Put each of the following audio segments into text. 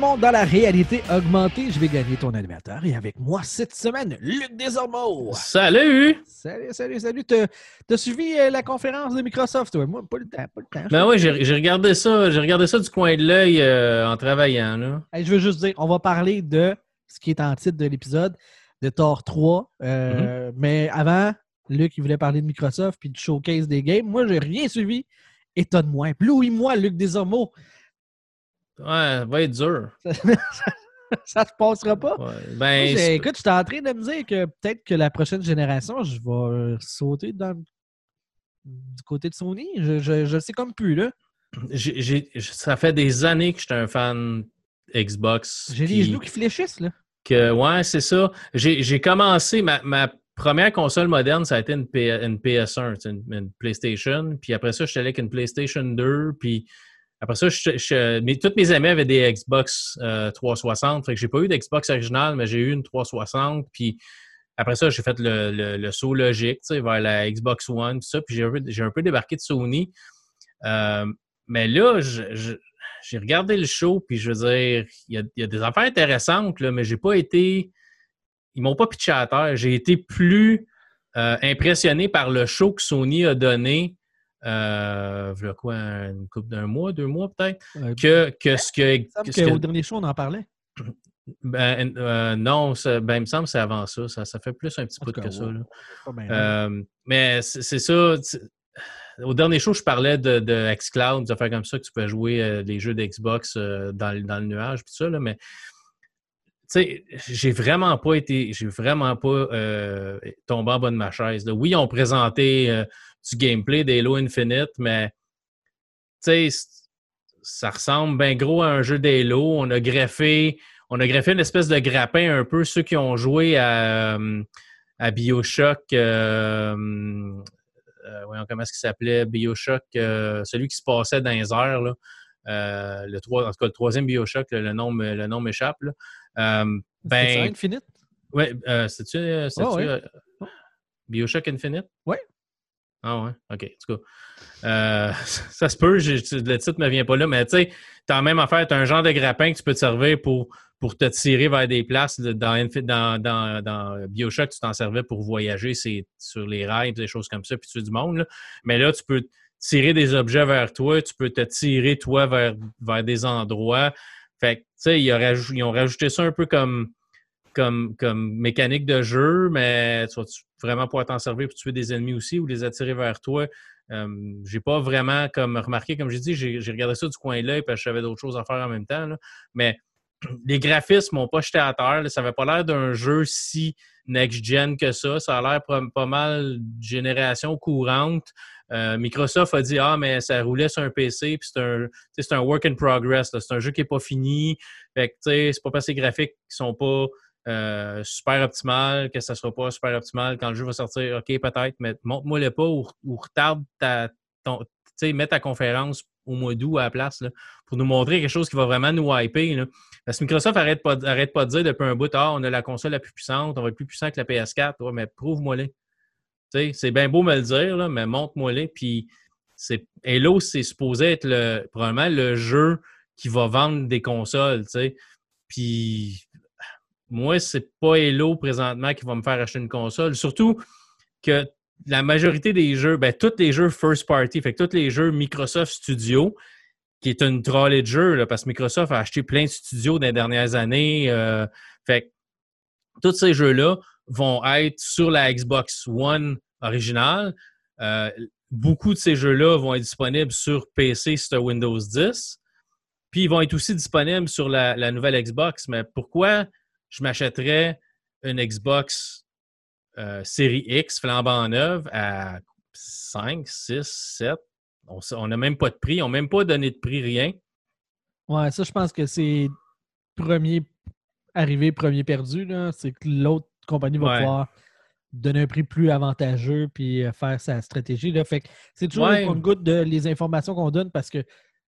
Dans la réalité augmentée. Je vais gagner ton animateur et avec moi cette semaine, Luc Desormeaux. Salut! Salut, salut, salut. T'as as suivi euh, la conférence de Microsoft, toi? Moi, pas le temps, pas le temps. Ben oui, j'ai regardé ça. J'ai regardé ça du coin de l'œil euh, en travaillant. Là. je veux juste dire, on va parler de ce qui est en titre de l'épisode, de Thor 3. Euh, mm-hmm. Mais avant, Luc, il voulait parler de Microsoft puis du showcase des games. Moi, j'ai rien suivi. Étonne-moi. Louis-moi, Luc Desormeaux. Ouais, ça va être dur. ça se passera pas. Ben, écoute, je suis en train de me dire que peut-être que la prochaine génération, je vais sauter dans du côté de Sony. Je, ne sais comme plus, là. ça fait des années que je suis un fan Xbox. J'ai les genoux qui fléchissent, là. Que, ouais, c'est ça. J'ai commencé, ma, ma, première console moderne, ça a été une, PS1, une, PlayStation. Puis après ça, je suis allé avec une PlayStation 2. Puis après ça, je, toutes mes amis avaient des Xbox 360. Euh, fait que j'ai pas eu d'Xbox original, mais j'ai eu une 360. Puis après ça, j'ai fait le, saut logique vers la Xbox One, tout ça. Puis j'ai un, peu débarqué de Sony. Euh, mais là, j'ai regardé le show, puis je veux dire, il y a, des affaires intéressantes, là, mais j'ai pas été. Ils m'ont pas pitché à terre. J'ai été plus euh, impressionné par le show que Sony a donné euh, voilà quoi, une couple d'un mois, deux mois peut-être, que, que ce que. Au dernier show, on en parlait. Ben, euh, non, ben, il me semble que c'est avant ça. ça. fait plus un petit peu que ça. Euh, mais c'est ça. Au dernier show, je parlais de, de xCloud, de faire comme ça, que tu peux jouer les jeux d'Xbox dans, dans, le nuage, tout ça, là, mais tu sais, j'ai vraiment pas été, j'ai vraiment pas tombé en bas de ma chaise. Oui, ils ont présenté du gameplay d'Halo Infinite, mais tu sais, ça ressemble bien gros à un jeu d'Halo. On a greffé, on a greffé une espèce de grappin un peu ceux qui ont joué à, euh, à Bioshock. Euh, euh, voyons comment est-ce qu'il s'appelait? Bioshock, celui qui se passait dans les airs. Là. le en tout cas, le troisième Bioshock, le nom, le nom m'échappe. ben, Infinite? Oui, c'est-tu Bioshock Infinite? Oui. Ah ouais, OK. En tout euh, ça se peut, le titre ne me vient pas là, mais tu sais, tu as même affaire, tu as un genre de grappin que tu peux te servir pour, pour te tirer vers des places. Dans, dans, dans, dans Bioshock, tu t'en servais pour voyager sur les rails, des choses comme ça, puis tu fais du monde. Mais là, tu peux tirer des objets vers toi, tu peux te tirer toi vers, vers des endroits. Fait que, tu sais, ils, ont rajouté ça un peu comme comme, comme mécanique de jeu, mais tu vas vraiment pouvoir t'en servir pour tuer des ennemis aussi ou les attirer vers toi. Euh, j'ai pas vraiment comme remarqué, comme j'ai dit, j'ai regardé ça du coin l'œil parce que j'avais d'autres choses à faire en même temps. Mais les graphismes m'ont pas jeté à terre. Ça avait pas l'air d'un jeu si next-gen que ça. Ça a l'air pas mal génération courante. Euh, Microsoft a dit Ah, mais ça roulait sur un PC, puis c'est un, un work in progress. C'est un jeu qui n'est pas fini. Fait que, c'est pas parce que les graphiques sont pas euh, super optimal, que ça ne sera pas super optimal quand le jeu va sortir. OK, peut-être, mais montre-moi le pas ou, retarde ta, ton, mets ta conférence au mois d'août à la place pour nous montrer quelque chose qui va vraiment nous hyper. Parce que Microsoft n'arrête pas, arrête pas de dire depuis un bout, ah, on a la console la plus puissante, on va être plus puissant que la PS4. mais prouve-moi-les. C'est bien beau me le dire, mais montre-moi-les. Puis Halo, c'est supposé être le, probablement le jeu qui va vendre des consoles. Puis moi, c'est pas Halo présentement qui va me faire acheter une console. Surtout que la majorité des jeux, ben, tous les jeux first party, fait tous les jeux Microsoft Studio, qui est une trolley de jeux, parce que Microsoft a acheté plein de studios dans les dernières années. Euh, fait que tous ces jeux-là vont être sur la Xbox One originale. Euh, beaucoup de ces jeux-là vont être disponibles sur PC sur Windows 10. Puis ils vont être aussi disponibles sur la nouvelle Xbox. Mais pourquoi je m'achèterais une Xbox euh, série X flambant neuve à 5, 6, 7. On n'a même pas de prix. On n'a même pas donné de prix, rien. Ouais, ça, je pense que c'est premier arrivé, premier perdu. C'est que l'autre compagnie va pouvoir donner un prix plus avantageux puis euh, faire sa stratégie. Là. Fait c'est toujours ouais. un goutte de les informations qu'on donne parce que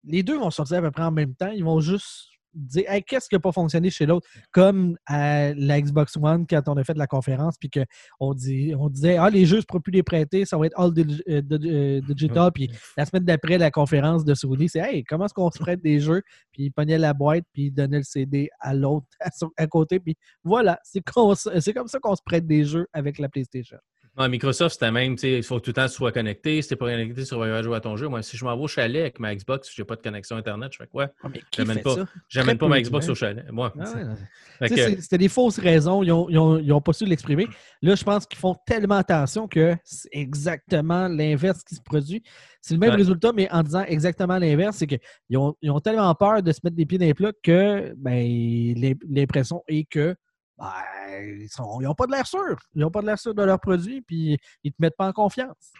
les deux vont sortir à peu près en même temps. Ils vont juste dire qu'est-ce qui n'a pas fonctionné chez l'autre, comme à la Xbox One quand on a fait la conférence, puis qu'on on disait ah, les jeux, je ne pourrais plus les prêter, ça va être all euh, euh, digital. Puis la semaine d'après, la conférence de Sony, c'est hey, comment est-ce qu'on se prête des jeux? Puis il pognait la boîte, puis il donnait le CD à l'autre à, côté. Puis voilà, c'est comme ça qu'on se prête des jeux avec la PlayStation. Microsoft, c'était même, il faut que tout le temps tu sois connecté. Si tu n'es pas connecté, tu vas jouer à ton jeu. Moi, si je m'en vais au chalet avec ma Xbox, je n'ai pas de connexion Internet, je fais quoi? Ah, j'amène pas, pas ma Xbox au chalet. Moi. Ah c'était des fausses raisons. Ils n'ont pas su l'exprimer. Là, je pense qu'ils font tellement attention que c'est exactement l'inverse qui se produit. C'est le même résultat, mais en disant exactement l'inverse, c'est qu'ils ont, ils ont tellement peur de se mettre des pieds dans les plats que ben, l'impression est que ben, ils n'ont pas de l'air sûr. Ils n'ont pas de l'air sûr de leurs produits, puis ils ne te mettent pas en confiance.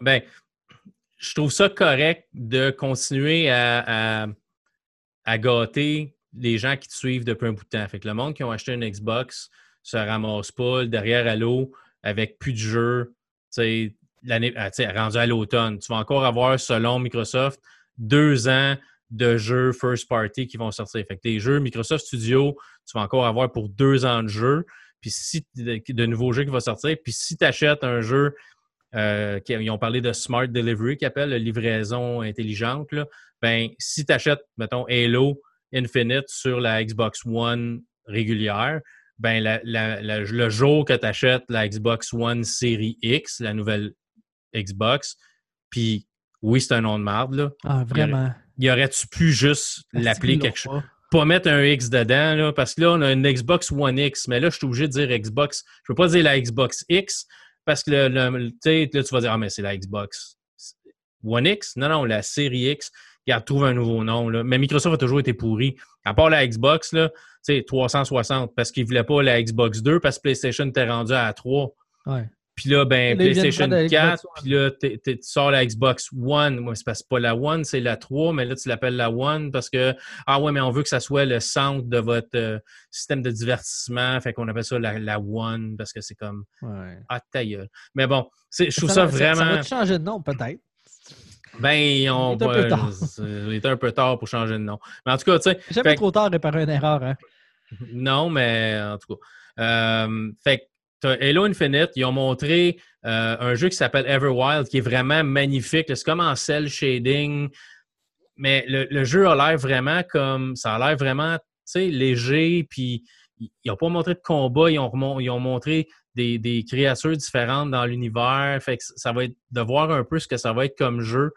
Ben, je trouve ça correct de continuer à, gâter les gens qui te suivent depuis un bout de temps. Fait que le monde qui ont acheté une Xbox se ramasse pas derrière à l'eau avec plus de jeux. L'année, ah, rendu à l'automne. Tu vas encore avoir, selon Microsoft, deux ans de jeux first party qui vont sortir. Fait que jeux Microsoft Studio, tu vas encore avoir pour deux ans de jeu. Puis si de, nouveaux jeux qui vont sortir, puis si tu achètes un jeu, euh, ils ont parlé de Smart Delivery, qui appelle la livraison intelligente, là, ben, si tu achètes, mettons, Halo Infinite sur la Xbox One régulière, ben, le jour que tu achètes la Xbox One Série X, la nouvelle Xbox, puis oui, c'est un nom de marde, là. Ah, vraiment y aurait-tu pu juste l'appeler quelque chose? Pas mettre un X dedans, là, parce que là, on a une Xbox One X, mais là, je suis obligé de dire Xbox. Je ne veux pas dire la Xbox X, parce que le, là, tu vas dire, ah, mais c'est la Xbox One X. Non, non, la série X. Il a trouvé un nouveau nom. Là. Mais Microsoft a toujours été pourri. À part la Xbox, là, 360, parce qu'ils ne voulaient pas la Xbox 2, parce que PlayStation était rendu à 3. Ouais. Puis là, ben, PlayStation 4, puis là, tu sors la Xbox One. Moi, c'est pas la One, c'est la 3, mais là, tu l'appelles la One parce que, ah ouais, mais on veut que ça soit le centre de votre euh, système de divertissement. Fait qu'on appelle ça la, One parce que c'est comme, ah, ta gueule. Mais bon, je trouve ça, vraiment. Ça va changer de nom, peut-être. Ben, on. Il était un peu tard pour changer de nom. Mais en tout cas, tu sais. Jamais trop tard de réparer une erreur, hein? Non, mais en tout cas. Euh, fait Halo Infinite, ils ont montré euh, un jeu qui s'appelle Everwild, qui est vraiment magnifique. C'est comme en cell shading, mais le, jeu a l'air vraiment comme. Ça a l'air vraiment léger, puis ils n'ont pas montré de combat, ils ont, ils ont montré des, créatures différentes dans l'univers. Fait que ça va être de voir un peu ce que ça va être comme jeu.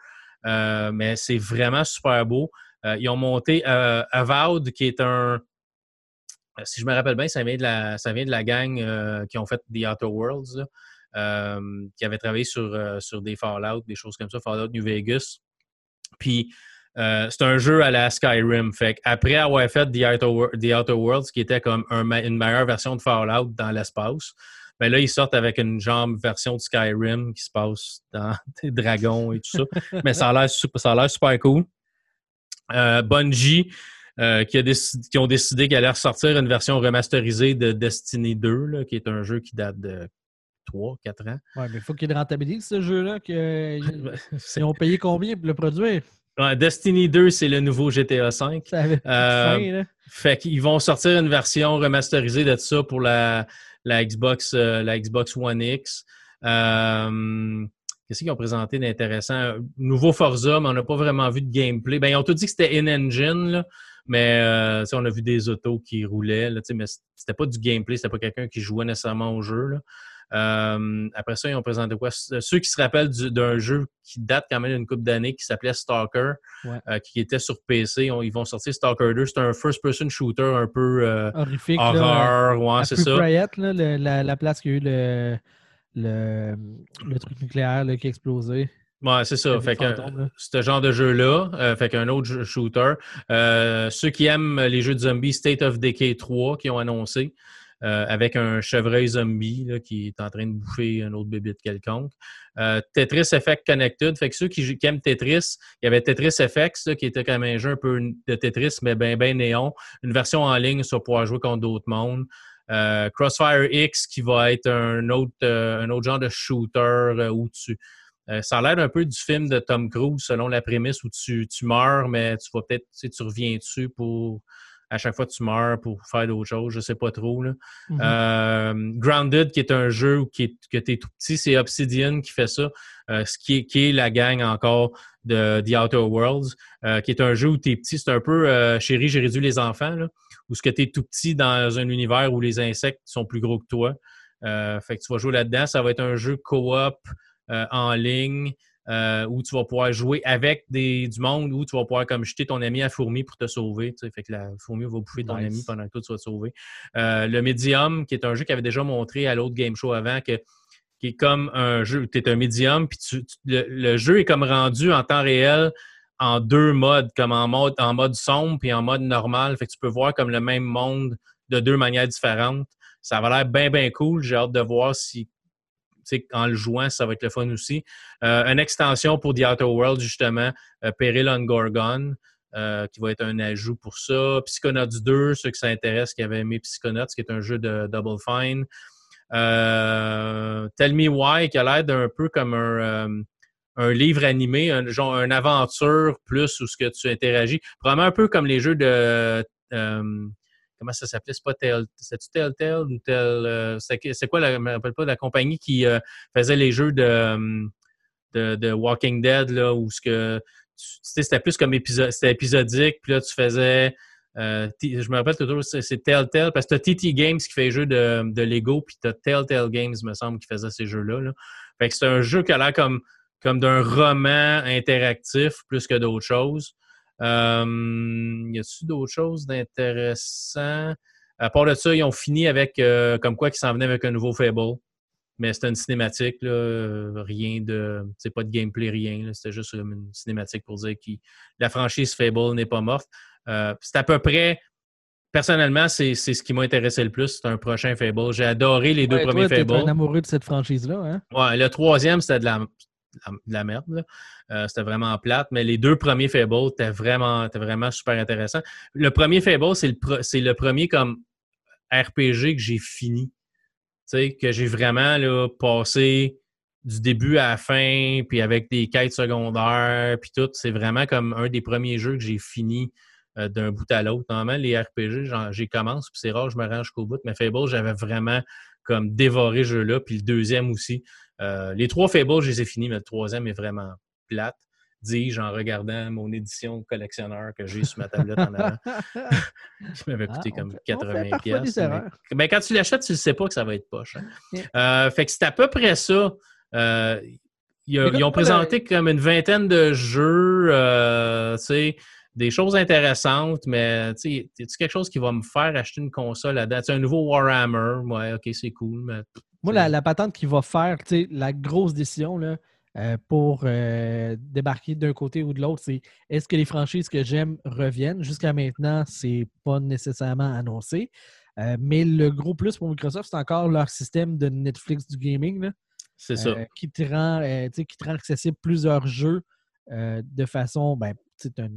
Euh, mais c'est vraiment super beau. Euh, ils ont monté Avowed, qui est un, euh, si je me rappelle bien, ça vient de la, ça vient de la gang euh, qui ont fait The Outer Worlds, euh, qui avait travaillé sur, sur des Fallout, des choses comme ça, Fallout New Vegas. Puis, c'est un jeu à la Skyrim. Fait après avoir fait The Outer, Worlds, qui était comme une meilleure version de Fallout dans l'espace, ben là, ils sortent avec une jambe version de Skyrim qui se passe dans des dragons et tout ça. Mais ça a l'air super, super cool. Bungie, euh, qui, ont décidé qu'elle allait ressortir une version remasterisée de Destiny 2, qui est un jeu qui date de 3, 4 ans. Oui, mais il faut qu'ils rentabilisent ce jeu-là. Ils ont payé combien pour le produire? Destiny 2, c'est le nouveau GTA V. Euh, fait qu'ils vont sortir une version remasterisée de ça pour la, la Xbox, euh, la Xbox One X. Qu'est-ce qu'ils ont présenté d'intéressant? Nouveau Forza, mais on n'a pas vraiment vu de gameplay. Ben, ils ont tout dit que c'était in-engine, mais euh, on a vu des autos qui roulaient, là, mais c'était pas du gameplay, c'était pas quelqu'un qui jouait nécessairement au jeu. Euh, après ça, ils ont présenté quoi? Ceux qui se rappellent d'un jeu qui date quand même d'une couple d'années qui s'appelait Stalker, euh, qui était sur PC, ils vont sortir Stalker 2. C'est un first-person shooter un peu horrifique. Horreur, ouais, c'est ça. Riot, la, la, place qui a eu le, le, le truc nucléaire qui a explosé. Ouais, c'est ça. Fait que ce genre de jeu-là, euh, fait qu'un autre shooter. Euh, ceux qui aiment les jeux de zombies, State of Decay 3 qui ont annoncé, euh, avec un chevreuil zombie qui est en train de bouffer un autre bébé de quelconque. Tetris Effect Connected, fait que ceux qui, aiment Tetris, il y avait Tetris Effects qui était comme un jeu un peu de Tetris, mais bien ben néon. Une version en ligne sur pouvoir jouer contre d'autres mondes. Crossfire X qui va être un autre, un autre genre de shooter où tu euh, ça a l'air un peu du film de Tom Cruise, selon la prémisse où tu, meurs, mais tu vas peut-être, tu, reviens dessus pour à chaque fois tu meurs pour faire d'autres choses, je sais pas trop. Là. Mhm. Euh, Grounded, qui est un jeu où qui est, que tu es tout petit, c'est Obsidian qui fait ça, euh, ce qui est, qui est la gang encore de The Outer Worlds, qui est un jeu où tu es petit, c'est un peu Chérie, j'ai réduit les enfants, là, où ce que tu es tout petit dans un univers où les insectes sont plus gros que toi. Fait que tu vas jouer là-dedans. Ça va être un jeu co-op en ligne euh, où tu vas pouvoir jouer avec des, du monde, où tu vas pouvoir comme jeter ton ami à fourmi pour te sauver. tu sais. Fait que la fourmi va bouffer ton Nice. ami pendant que toi tu vas te sauver. Euh, le Medium, qui est un jeu qui avait déjà montré à l'autre game show avant, que, qui est comme un jeu, tu es un Medium, puis tu- tu- le, le jeu est comme rendu en temps réel en deux modes, comme en mode, en mode sombre puis en mode normal. Fait que tu peux voir comme le même monde de deux manières différentes. Ça va l'air bien, bien cool. J'ai hâte de voir si, en le jouant, ça va être le fun aussi. Euh, une extension pour The Outer World, justement, euh, Peril on Gorgon, euh, qui va être un ajout pour ça. Psychonauts 2, ceux qui s'intéressent, qui avaient aimé Psychonauts, qui est un jeu de Double Fine. Tell Me Why, qui a l'air d'un peu comme un, livre animé, un, genre une aventure plus où ce que tu interagis. Probablement un peu comme les jeux de. Comment ça s'appelait? C'est pas Tell, c'est-tu Telltale ou Tell. euh, c'est quoi, la, je me rappelle pas, la compagnie qui euh, faisait les jeux de, euh, de, de Walking Dead, là, où ce que. c'était plus comme c'était épisodique, puis là, tu faisais. euh, je me rappelle toujours, c'est Telltale, parce que tu TT Games qui fait les jeux de, de Lego, puis tu Telltale Games, me semble, qui faisait ces jeux-là. là. Fait que c'est un jeu qui a l'air comme, comme d'un roman interactif plus que d'autres choses. Euh, y a-t-il d'autres choses d'intéressant? À part de ça, ils ont fini avec euh, comme quoi qu'ils s'en venaient avec un nouveau Fable. Mais c'était une cinématique, là, euh, rien de. C'est pas de gameplay, rien. C'était juste une cinématique pour dire que la franchise Fable n'est pas morte. Euh, c'est à peu près. Personnellement, c'est c'est ce qui m'a intéressé le plus. C'est un prochain Fable. J'ai adoré les deux Ouais, premiers toi, t'es Fable. un amoureux de cette franchise-là, hein? Ouais, le troisième, c'était de la, de la- de la merde. Euh, c'était vraiment plate. Mais les deux premiers Fable, c'était vraiment, vraiment super intéressant. Le premier Fable, c'est le, premier comme RPG que j'ai fini. Que j'ai vraiment là, passé du début à la fin, puis avec des quêtes secondaires, puis tout. C'est vraiment comme un des premiers jeux que j'ai fini euh, d'un bout à l'autre. Normalement, les RPG, j'y commence, puis c'est rare, je me range jusqu'au bout. Mais Fable, j'avais vraiment comme dévoré ce jeu-là, puis le deuxième aussi. Euh, les trois Fables, je les ai finis, mais le troisième est vraiment plate, dis-je en regardant mon édition collectionneur que j'ai sur ma tablette en avant, qui m'avait coûté Ah, comme fait- on fait 80 parfois des pièces. Mais, ben, quand tu l'achètes, tu ne sais pas que ça va être poche. hein. Yeah. Euh, fait que c'est à peu près ça. Euh, ils, ils ont présenté comme une vingtaine de jeux, tu sais, des choses intéressantes, mais tu sais, quelque chose qui va me faire acheter une console. Tu sais, un nouveau Warhammer, ouais, ok, c'est cool, mais Moi, la, la patente qui va faire tu sais, la grosse décision là, euh, pour euh, débarquer d'un côté ou de l'autre, c'est est-ce que les franchises que j'aime reviennent? Jusqu'à maintenant, c'est pas nécessairement annoncé. Euh, mais le gros plus pour Microsoft, c'est encore leur système de Netflix du gaming là, c'est ça. qui, te rend, qui te rend accessible plusieurs jeux de façon, ben, c'est un,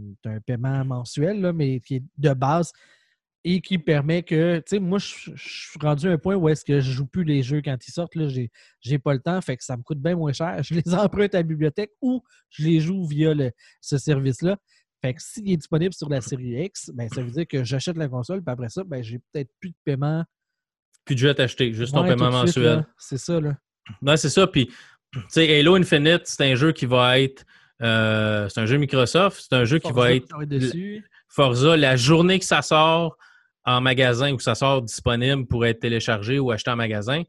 paiement mensuel, là, mais qui est de base et qui permet que, tu sais, moi, je suis rendu à un point où est-ce que je joue plus les jeux quand ils sortent. Là, j'ai, pas le temps, fait que ça me coûte bien moins cher. Je les emprunte à la bibliothèque ou je les joue via le- ce service-là. Fait que s'il est disponible sur la série X, ben, ça veut dire que j'achète la console, puis après ça, ben, j'ai peut-être plus de paiement. Plus de jeux à t'acheter, juste ton Ouais, paiement de suite, mensuel. C'est ça, là. Ouais, c'est ça. Puis, tu sais, Halo Infinite, c'est un jeu qui va être. Euh, c'est un jeu Microsoft. C'est un jeu qui va Forza, être ça va être dessus. Forza. La journée que ça sort en magasin ou que ça sort disponible pour être téléchargé ou acheté en magasin,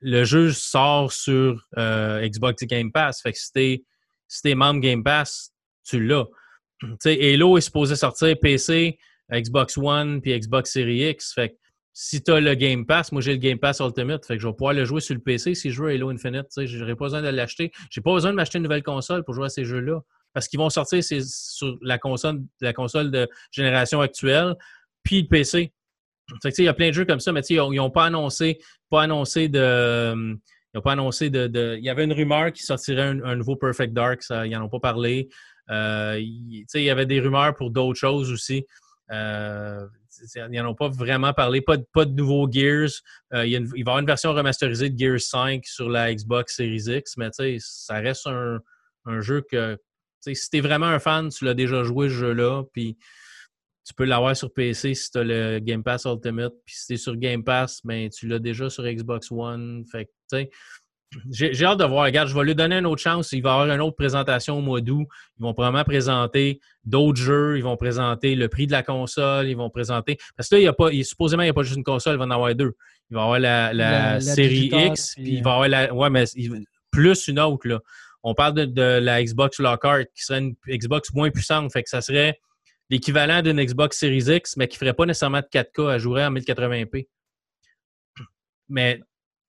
le jeu sort sur euh, Xbox Game Pass. Fait que si t'es si membre Game Pass, tu l'as. Tu sais, Halo est supposé sortir PC, Xbox One puis Xbox Series X. Fait que si tu as le Game Pass, moi j'ai le Game Pass Ultimate, fait que je vais pouvoir le jouer sur le PC si je veux Halo Infinite. Je n'aurai pas besoin de l'acheter. J'ai pas besoin de m'acheter une nouvelle console pour jouer à ces jeux-là. Parce qu'ils vont sortir sur la console, la console de génération actuelle, puis le PC. Il y a plein de jeux comme ça, mais ils n'ont pas annoncé, pas annoncé de. Ils n'ont pas annoncé de, Il y avait une rumeur qui sortirait un, nouveau Perfect Dark, ils n'en ont pas parlé. Euh, il, il y avait des rumeurs pour d'autres choses aussi. Euh, ils n'en ont pas vraiment parlé. Pas de, pas de nouveaux Gears. Euh, il, y a une- il va y avoir une version remasterisée de Gears 5 sur la Xbox Series X, mais ça reste un, un jeu que. Si tu es vraiment un fan, tu l'as déjà joué ce jeu-là, puis tu peux l'avoir sur PC si tu as le Game Pass Ultimate. Puis si tu es sur Game Pass, ben, tu l'as déjà sur Xbox One. Fait j'ai hâte de voir. Regarde, je vais lui donner une autre chance. Il va y avoir une autre présentation au mois d'août. Ils vont probablement présenter d'autres jeux. Ils vont présenter le prix de la console. Ils vont présenter. Parce que là, il y a pas, il, supposément, il n'y a pas juste une console, il va en avoir deux. Il va y avoir la, série X, puis il va y avoir la. Ouais, mais plus une autre, là. On parle de, la Xbox Lockhart, qui serait une Xbox moins puissante. Fait que ça serait l'équivalent d'une Xbox Series X, mais qui ne ferait pas nécessairement de 4K à jouer en 1080p. Mais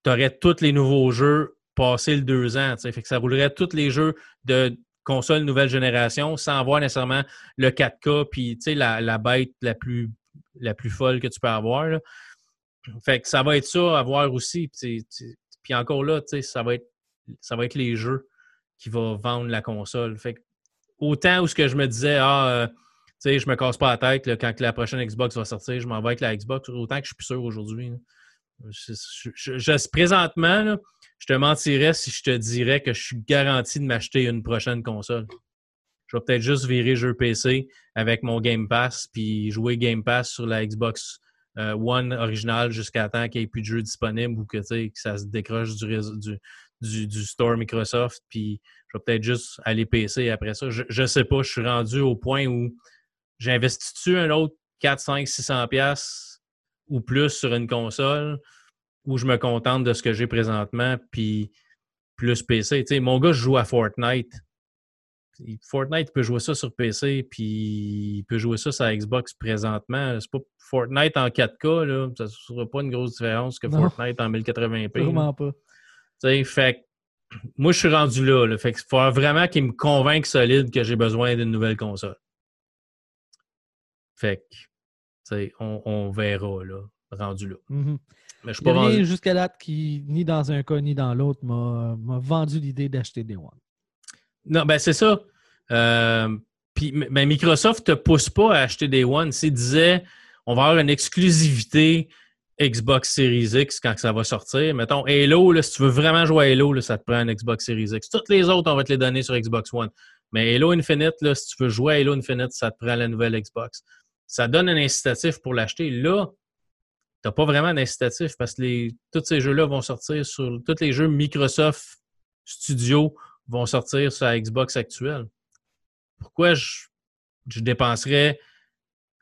tu aurais tous les nouveaux jeux passés le deux ans. Que ça roulerait tous les jeux de console nouvelle génération sans avoir nécessairement le 4K puis la, la bête la plus, la plus folle que tu peux avoir. Fait que ça va être ça à voir aussi. Puis encore là, ça va être ça va être les jeux qui vont vendre la console. Fait autant où ce que je me disais, ah, euh, je me casse pas la tête quand la prochaine Xbox va sortir, je m'en vais avec la Xbox, autant que je suis plus sûr aujourd'hui. Je, présentement, je te mentirais si je te dirais que je suis garanti de m'acheter une prochaine console. Je vais peut-être juste virer jeu PC avec mon Game Pass, puis jouer Game Pass sur la Xbox euh, One originale jusqu'à temps qu'il n'y ait plus de jeux disponibles ou que, que ça se décroche du, du, du, store Microsoft, puis je vais peut-être juste aller PC après ça. Je ne sais pas, je suis rendu au point où j'investis-tu un autre 4, 5, 600 pièces ou plus sur une console ou je me contente de ce que j'ai présentement, puis plus PC. mon gars joue à Fortnite. Fortnite, peut jouer ça sur PC, puis il peut jouer ça sur Xbox présentement. C'est pas Fortnite en 4K, là, ça ne sera pas une grosse différence que Fortnite en 1080p. Vraiment pas. fait moi, je suis rendu là. là fait il faut vraiment qu'il me convainque solide que j'ai besoin d'une nouvelle console. Fait que, on, on, verra, là, rendu là. Mm-hmm. Mais je suis pas vendu. jusqu'à date qui, ni dans un cas ni dans l'autre, m'a vendu l'idée d'acheter des One. Non, ben c'est ça. Euh, puis, ben, Microsoft ne te pousse pas à acheter des One. S'il disait on va avoir une exclusivité Xbox Series X quand ça va sortir. Mettons, Halo, là, si tu veux vraiment jouer à Halo, là, ça te prend un Xbox Series X. Toutes les autres, on va te les donner sur Xbox One. Mais Halo Infinite, là, si tu veux jouer à Halo Infinite, ça te prend la nouvelle Xbox. Ça donne un incitatif pour l'acheter. Là, tu n'as pas vraiment d'incitatif parce que tous ces jeux-là vont sortir sur. Tous les jeux Microsoft Studio vont sortir sur la Xbox actuelle. Pourquoi je, dépenserais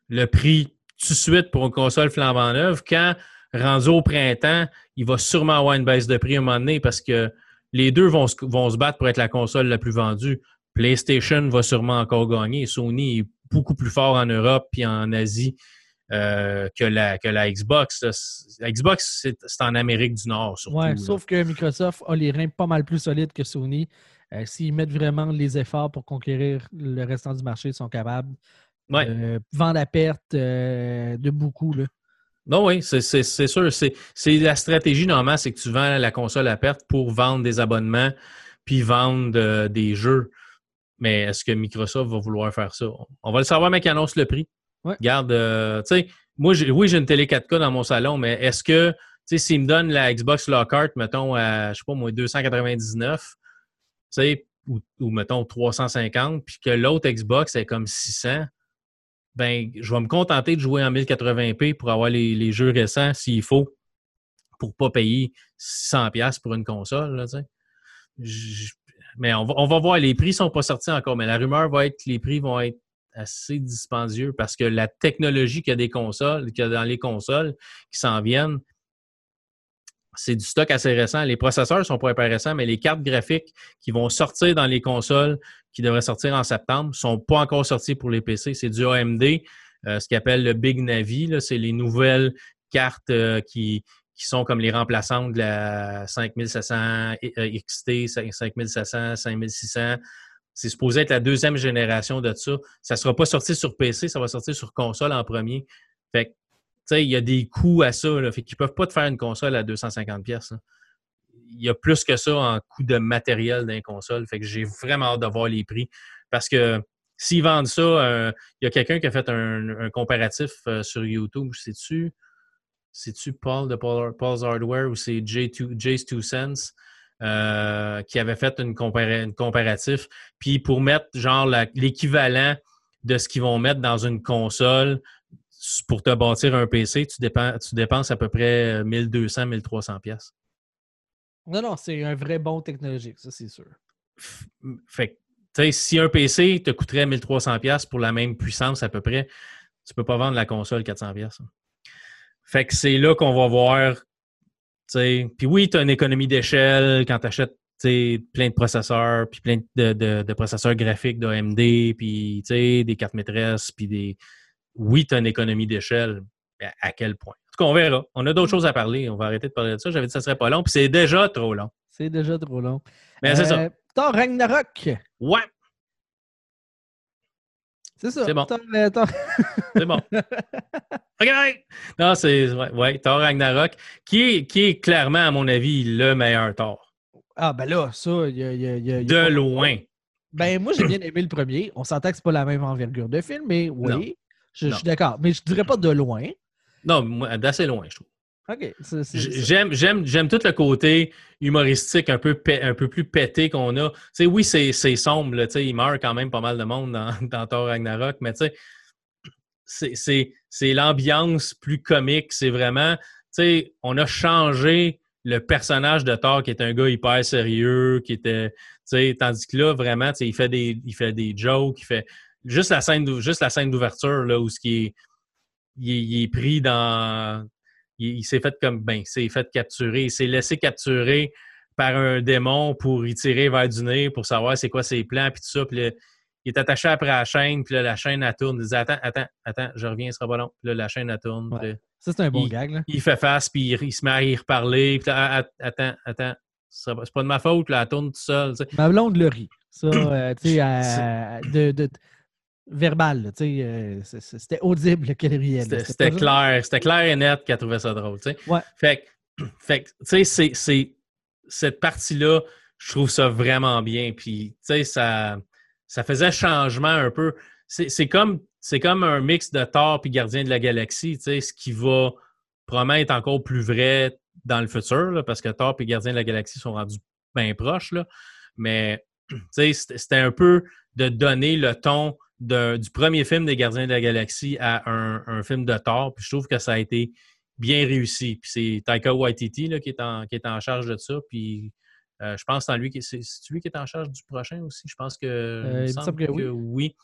le prix tout de suite pour une console flambant neuve quand, rendu au printemps, il va sûrement avoir une baisse de prix à un moment donné parce que les deux vont se, vont se battre pour être la console la plus vendue. PlayStation va sûrement encore gagner. Sony beaucoup plus fort en Europe et en Asie euh, que, la, que la Xbox. La Xbox, c'est en Amérique du Nord, surtout. Ouais, sauf que Microsoft a les reins pas mal plus solides que Sony. Euh, s'ils mettent vraiment les efforts pour conquérir le restant du marché, ils sont capables. Ouais. Euh, vendre à perte de beaucoup. Là. Non, oui, c'est sûr. C'est la stratégie normalement, c'est que tu vends la console à perte pour vendre des abonnements puis vendre des jeux. Mais est-ce que Microsoft va vouloir faire ça? On va le savoir, mais qu'il annonce le prix. Ouais. Regarde, tu sais, moi, oui, j'ai une télé 4K dans mon salon, mais est-ce que, tu sais, s'il me donne la Xbox Lockhart, mettons, à, je sais pas moi, 299, tu sais, ou, ou mettons 350, puis que l'autre Xbox est comme 600, ben, je vais me contenter de jouer en 1080p pour avoir les, jeux récents s'il faut, pour ne pas payer 600$ pour une console. Mais on va, voir, les prix ne sont pas sortis encore, mais la rumeur va être que les prix vont être assez dispendieux parce que la technologie qu'il y a des consoles, qu'il y a dans les consoles qui s'en viennent, c'est du stock assez récent. Les processeurs sont pas hyper récents, mais les cartes graphiques qui vont sortir dans les consoles, qui devraient sortir en septembre, ne sont pas encore sorties pour les PC. C'est du AMD, euh, ce qu'ils appelle le Big Navi. C'est les nouvelles cartes euh, qui, qui sont comme les remplaçantes de la 5700 XT, 5700, 5600. C'est supposé être la deuxième génération de ça. Ça ne sera pas sorti sur PC, ça va sortir sur console en premier. Fait que il y a des coûts à ça. Là, fait qu'ils peuvent pas te faire une console à 250 pièces. Il y a plus que ça en coût de matériel d'un console. Fait que j'ai vraiment hâte de voir les prix. Parce que s'ils vendent ça, euh, il y a quelqu'un qui a fait un, comparatif euh, sur YouTube. Sais-tu? C'est-tu Paul de Paul's Hardware ou c'est Jay's Two Cents euh, qui avait fait une, comparatif? Puis pour mettre genre l'équivalent de ce qu'ils vont mettre dans une console pour te bâtir un PC, tu, dépenses, tu dépenses à peu près 1200, 1300 pièces. Non, non, c'est un vrai bon technologique, ça, c'est sûr. Fait que, si un PC te coûterait 1300 pièces pour la même puissance à peu près, tu peux pas vendre la console 400 pièces. Fait que c'est là qu'on va voir, puis oui, tu as une économie d'échelle quand tu achètes plein de processeurs, puis plein de, processeurs graphiques d'AMD, puis des cartes maîtresses, puis des. Oui, tu as une économie d'échelle. À, quel point? En tout cas, on verra. On a d'autres choses à parler. On va arrêter de parler de ça. J'avais dit que ça serait pas long, puis c'est déjà trop long. C'est déjà trop long. Mais c'est ça. Euh, Thor Ragnarok. Ouais. C'est ça. C'est bon. C'est bon. OK! Non, c'est. Ouais, ouais, Thor Ragnarok, qui est, qui est clairement, à mon avis, le meilleur Thor. Ah, ben là, ça, il y a. Y a, de loin. Ben, moi, j'ai bien aimé le premier. On s'entend que c'est pas la même envergure de film, mais oui, je, suis d'accord. Mais je dirais pas de loin. Non, d'assez loin, je trouve. OK. J'aime, j'aime, j'aime tout le côté humoristique un peu, un peu plus pété qu'on a. sais, oui, c'est, sombre, là, il meurt quand même pas mal de monde dans, dans Thor Ragnarok, mais tu sais, c'est, l'ambiance plus comique. C'est vraiment, on a changé le personnage de Thor qui est un gars hyper sérieux, qui était, tandis que là, vraiment, il fait des, il fait des jokes, il fait juste la scène, juste la scène d'ouverture, là, où ce qui est, il est pris dans, il, s'est fait comme ben, il s'est fait capturer, il s'est laissé capturer par un démon pour y tirer vers du nez pour savoir c'est quoi ses plans puis tout ça. Puis il est attaché après la chaîne, puis là, la chaîne elle tourne. Il dit Attends, attends, attends, je reviens, ce sera pas long. Puis là, la chaîne elle tourne. ça, c'est un bon gag. Là. Il fait face, puis il, se met à y reparler. Puis là, attends, attends, c'est pas de ma faute, là, elle tourne tout seul. Ma blonde le rit. Ça, euh, tu sais, de, de, verbal. Euh, c'était audible qu'elle riait. C'était clair. C'était clair et net qu'elle trouvait ça drôle. Ouais. Fait sais, c'est cette partie-là, je trouve ça vraiment bien. Puis, tu sais, ça, ça faisait changement un peu. C'est comme, comme un mix de Thor et Gardien de la Galaxie, tu sais, ce qui va probablement être encore plus vrai dans le futur, parce que Thor et Gardien de la Galaxie sont rendus bien proches. Là. Mais, tu sais, c'était un peu de donner le ton du premier film des Gardiens de la Galaxie à un, film de Thor. Puis je trouve que ça a été bien réussi. Puis c'est Taika Waititi là, qui, est en, qui est en charge de ça. Puis euh, je pense que c'est lui, qui, c'est, lui qui est en charge du prochain aussi? Je pense que, euh, il semble que, oui.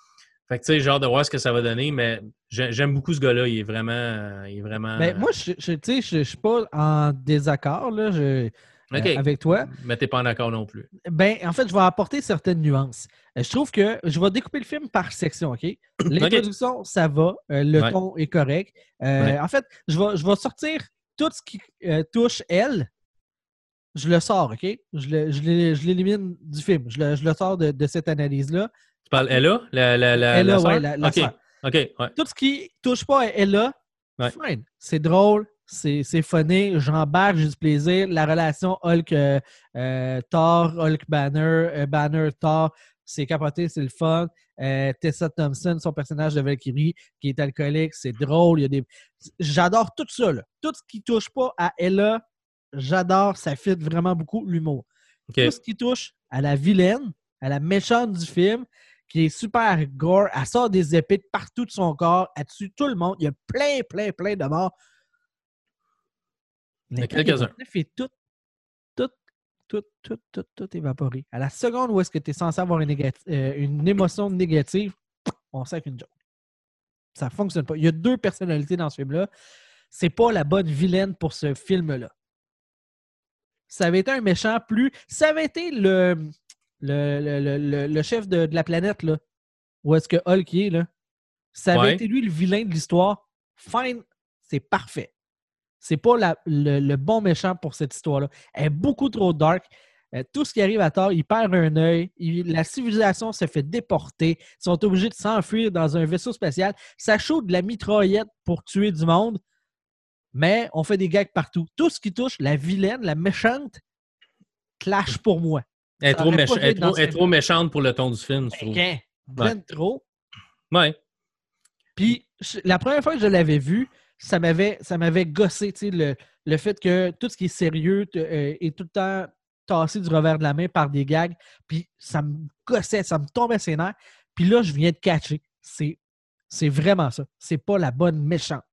Fait que tu sais, genre de voir ce que ça va donner, mais j'aime beaucoup ce gars-là. Il est vraiment. Il est vraiment... Ben, moi, je ne je, suis pas en désaccord. Là. Je, euh, avec toi. Mais tu n'es pas en accord non plus. Ben, en fait, je vais apporter certaines nuances. Euh, je trouve que je vais découper le film par section, OK? L'introduction, ça va. Euh, le ton est correct. En fait, je vais, je vais sortir tout ce qui touche elle. Je le sors, OK? Je l'élimine du film. Je le, je le sors de, de cette analyse-là. Tu parles Ella? La, la, la, Ella, oui, la, la OK. OK, Tout ce qui touche pas à Ella, fine. C'est drôle, c'est funny, j'embarque, j'ai du plaisir. La relation Hulk-Thor, euh, Hulk-Banner, euh, Banner-Thor, c'est capoté, c'est le fun. Euh, Tessa Thompson, son personnage de Valkyrie, qui est alcoolique, c'est drôle. Il y a des... J'adore tout ça. Tout ce qui touche pas à Ella, j'adore. Ça fit vraiment beaucoup l'humour. Tout ce qui touche à la vilaine, à la méchante du film, qui est super gore, elle sort des épées de partout de son corps, elle tue tout le monde. Il y a plein, plein, plein de morts. Il y a quelques-uns. fait tout, tout, tout, tout, tout, tout évaporé. À la seconde où est-ce que tu es censé avoir une, euh, une émotion négative, on sait qu'une joke. Ça ne fonctionne pas. Il y a deux personnalités dans ce film-là. C'est pas la bonne vilaine pour ce film-là. Ça avait été un méchant plus. Ça avait été le, le, le, chef de, la planète, là. Où est-ce que Hulk est, là? Ça avait été lui le vilain de l'histoire. Fine, c'est parfait. C'est pas le, bon méchant pour cette histoire-là. Elle est beaucoup trop dark. Euh, tout ce qui arrive à tort, il perd un œil. la civilisation se fait déporter. Ils sont obligés de s'enfuir dans un vaisseau spatial. Ça chaud de la mitraillette pour tuer du monde. Mais on fait des gags partout. Tout ce qui touche la vilaine, la méchante, clash pour moi. Elle est, trop, méchante pour le ton du film, je trouve. Ben, trop. Ouais. Puis, la première fois que je l'avais vu, ça m'avait, ça m'avait gossé, le, le fait que tout ce qui est sérieux euh, est tout le temps tassé du revers de la main par des gags. Puis ça me gossait, ça me tombait ses nerfs. Puis là, je viens de catcher. c'est, c'est vraiment ça. C'est pas la bonne méchante.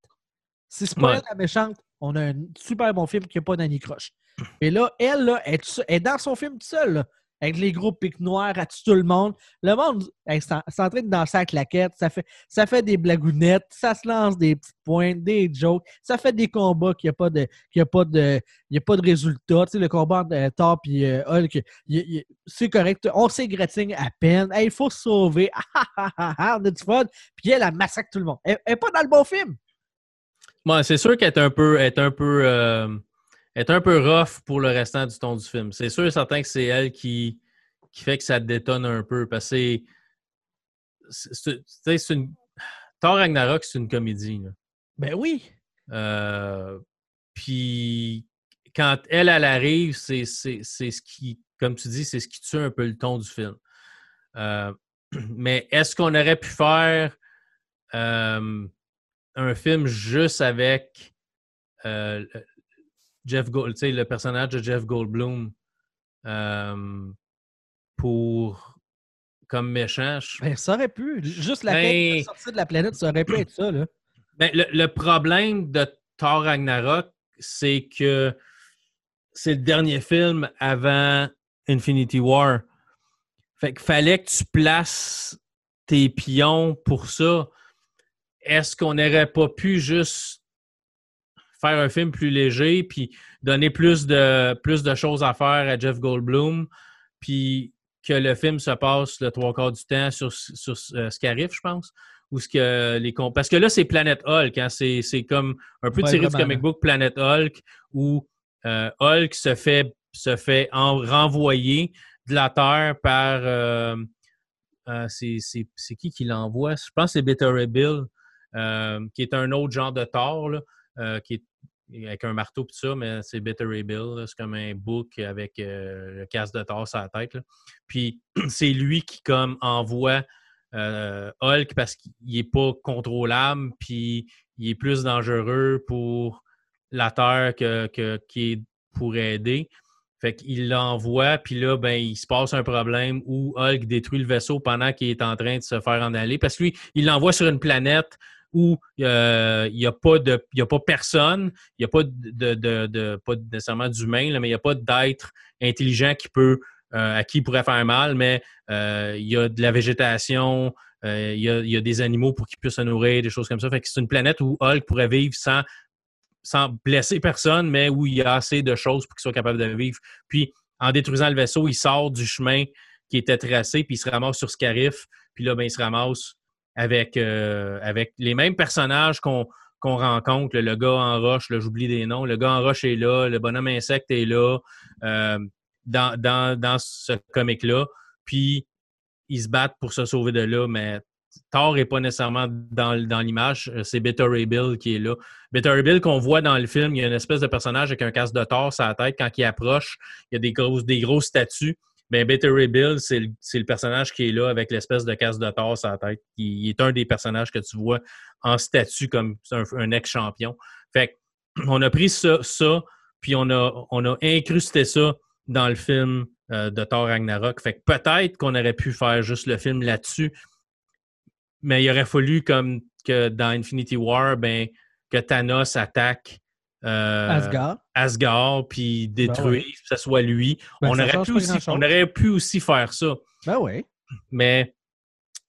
Si c'est pas Ouais. la méchante, on a un super bon film qui n'a pas d'Annie Croche. Et là, elle, là, elle, est tout seul- elle est dans son film toute seule, là, avec les gros pics noirs, tue tout le monde? Le monde, elle c'est en, train de danser à la claquette, ça fait, ça fait des blagounettes, ça se lance des petites pointes, des jokes, ça fait des combats qui a pas de, qui a pas de, a pas de le combat entre euh, Thor et Hulk, il- il- c'est correct. On s'égratigne à peine. Hey, Il faut se sauver. Ah, ah, ah, on a du fun. Puis elle, elle massacre tout le monde. Elle n'est pas dans le bon film. C'est sûr qu'elle est un peu, est un peu, euh, est un peu rough pour le restant du ton du film. C'est sûr et certain que c'est elle qui, qui fait que ça détonne un peu parce que c'est, c'est- c'est- tu sais, c'est une, Thor Ragnarok, c'est une comédie. là. Ben oui. Euh, puis quand elle, elle arrive, c'est c'est- c'est ce qui, comme tu dis, c'est ce qui tue un peu le ton du film. Euh, mais est-ce qu'on aurait pu faire euh, un film juste avec Jeff Gold, tu sais, le personnage de Jeff Goldblum euh, pour comme méchant? Je- Ben, ça aurait pu. Juste la Ben- sortie de la planète, ça aurait pu être ça. Là. Ben, le, le problème de Thor Ragnarok, c'est que c'est le dernier film avant Infinity War. Fait qu'il fallait que tu places tes pions pour ça. Est-ce qu'on n'aurait pas pu juste faire un film plus léger puis donner plus de, plus de choses à faire à Jeff Goldblum puis que le film se passe le trois quarts du temps sur, sur euh, Scarif, je pense? Ou ce que les Parce que là, c'est Planet Hulk. hein, C'est comme un peu Ouais, tiré du comic book Planet Hulk où euh, Hulk se fait, se fait en, renvoyer de la Terre par. euh, c'est qui qui l'envoie? Je pense que c'est Bitter Bill, qui est un autre genre de Thor, là, qui est avec un marteau tout ça, mais c'est Bitter Ray Bill. C'est comme un bouc avec euh, le casque de Thor sur la tête. Puis c'est lui qui comme envoie euh, Hulk parce qu'il n'est pas contrôlable, puis il est plus dangereux pour la Terre que, que, pour aider. Fait qu'il l'envoie, puis là, ben, il se passe un problème où Hulk détruit le vaisseau pendant qu'il est en train de se faire en aller. Parce que lui, il l'envoie sur une planète où euh, il n'y a, pas a pas personne, il n'y a pas de, de, pas nécessairement d'humain, mais il n'y a pas d'être intelligent qui peut, euh, à qui il pourrait faire mal, mais euh, il y a de la végétation, il, y a, y a des animaux pour qu'ils puissent se nourrir, des choses comme ça. Fait que c'est une planète où Hulk pourrait vivre sans, sans blesser personne, mais où il y a assez de choses pour qu'il soit capable de vivre. Puis, en détruisant le vaisseau, il sort du chemin qui était tracé, puis il se ramasse sur Scarif. Puis là, ben, il se ramasse avec, euh, avec les mêmes personnages qu'on rencontre. Le, gars en roche, j'oublie des noms. Le gars en roche est là, le bonhomme insecte est là, euh, dans, dans, dans ce comic-là. Puis, ils se battent pour se sauver de là, mais Thor n'est pas nécessairement dans, dans l'image. Euh, C'est Bitter Ray Bill qui est là. Bitter Ray Bill qu'on voit dans le film, il y a une espèce de personnage avec un casque de Thor sur la tête. Quand il approche, il y a des grosses, des grosses statues. Ben, Bill, c'est le, personnage qui est là avec l'espèce de casque de Thor sur la tête. Il, est un des personnages que tu vois en statue comme un, ex-champion. Fait on a pris ça, puis on a, on a incrusté ça dans le film euh, de Thor Ragnarok. Fait que peut-être qu'on aurait pu faire juste le film là-dessus, mais il aurait fallu comme que dans Infinity War, ben, que Thanos attaque euh, Asgard. Asgard, puis détruire, ouais. que ce soit lui. Ben, on, aurait pu aussi, on aurait pu aussi faire ça. Ben oui. Mais,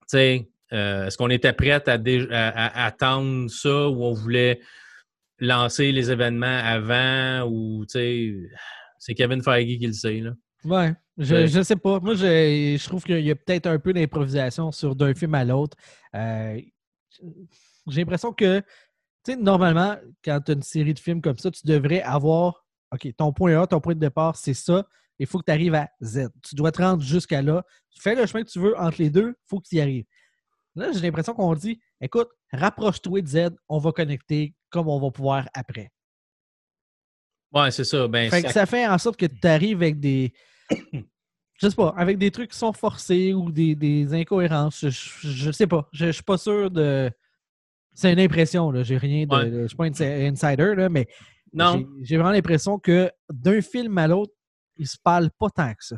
tu sais, euh, est-ce qu'on était prêt à, dé- à- à attendre ça ou on voulait lancer les événements avant ou, tu sais, c'est Kevin Feige qui le sait, là. Ouais. Je, Ouais. je sais pas. Moi, je, je trouve qu'il y a peut-être un peu d'improvisation sur d'un film à l'autre. Euh, J'ai l'impression que, tu sais, normalement, quand tu as une série de films comme ça, tu devrais avoir, OK, ton point A, ton point de départ, c'est ça. Il faut que tu arrives à Z. Tu dois te rendre jusqu'à là. Fais le chemin que tu veux entre les deux, il faut que tu y arrives. Là, j'ai l'impression qu'on dit, écoute, rapproche-toi de Z, on va connecter comme on va pouvoir après. Ouais, c'est ça. Ben, Fait que ça- fait en sorte que tu arrives avec des. Je sais pas, avec des trucs qui sont forcés ou des, des incohérences. Je, je, je sais pas. Je, je suis pas sûr de. C'est une impression, là. J'ai rien de. Ouais. Je suis pas un insider, là, mais non, j'ai- vraiment l'impression que d'un film à l'autre, ils se parlent pas tant que ça.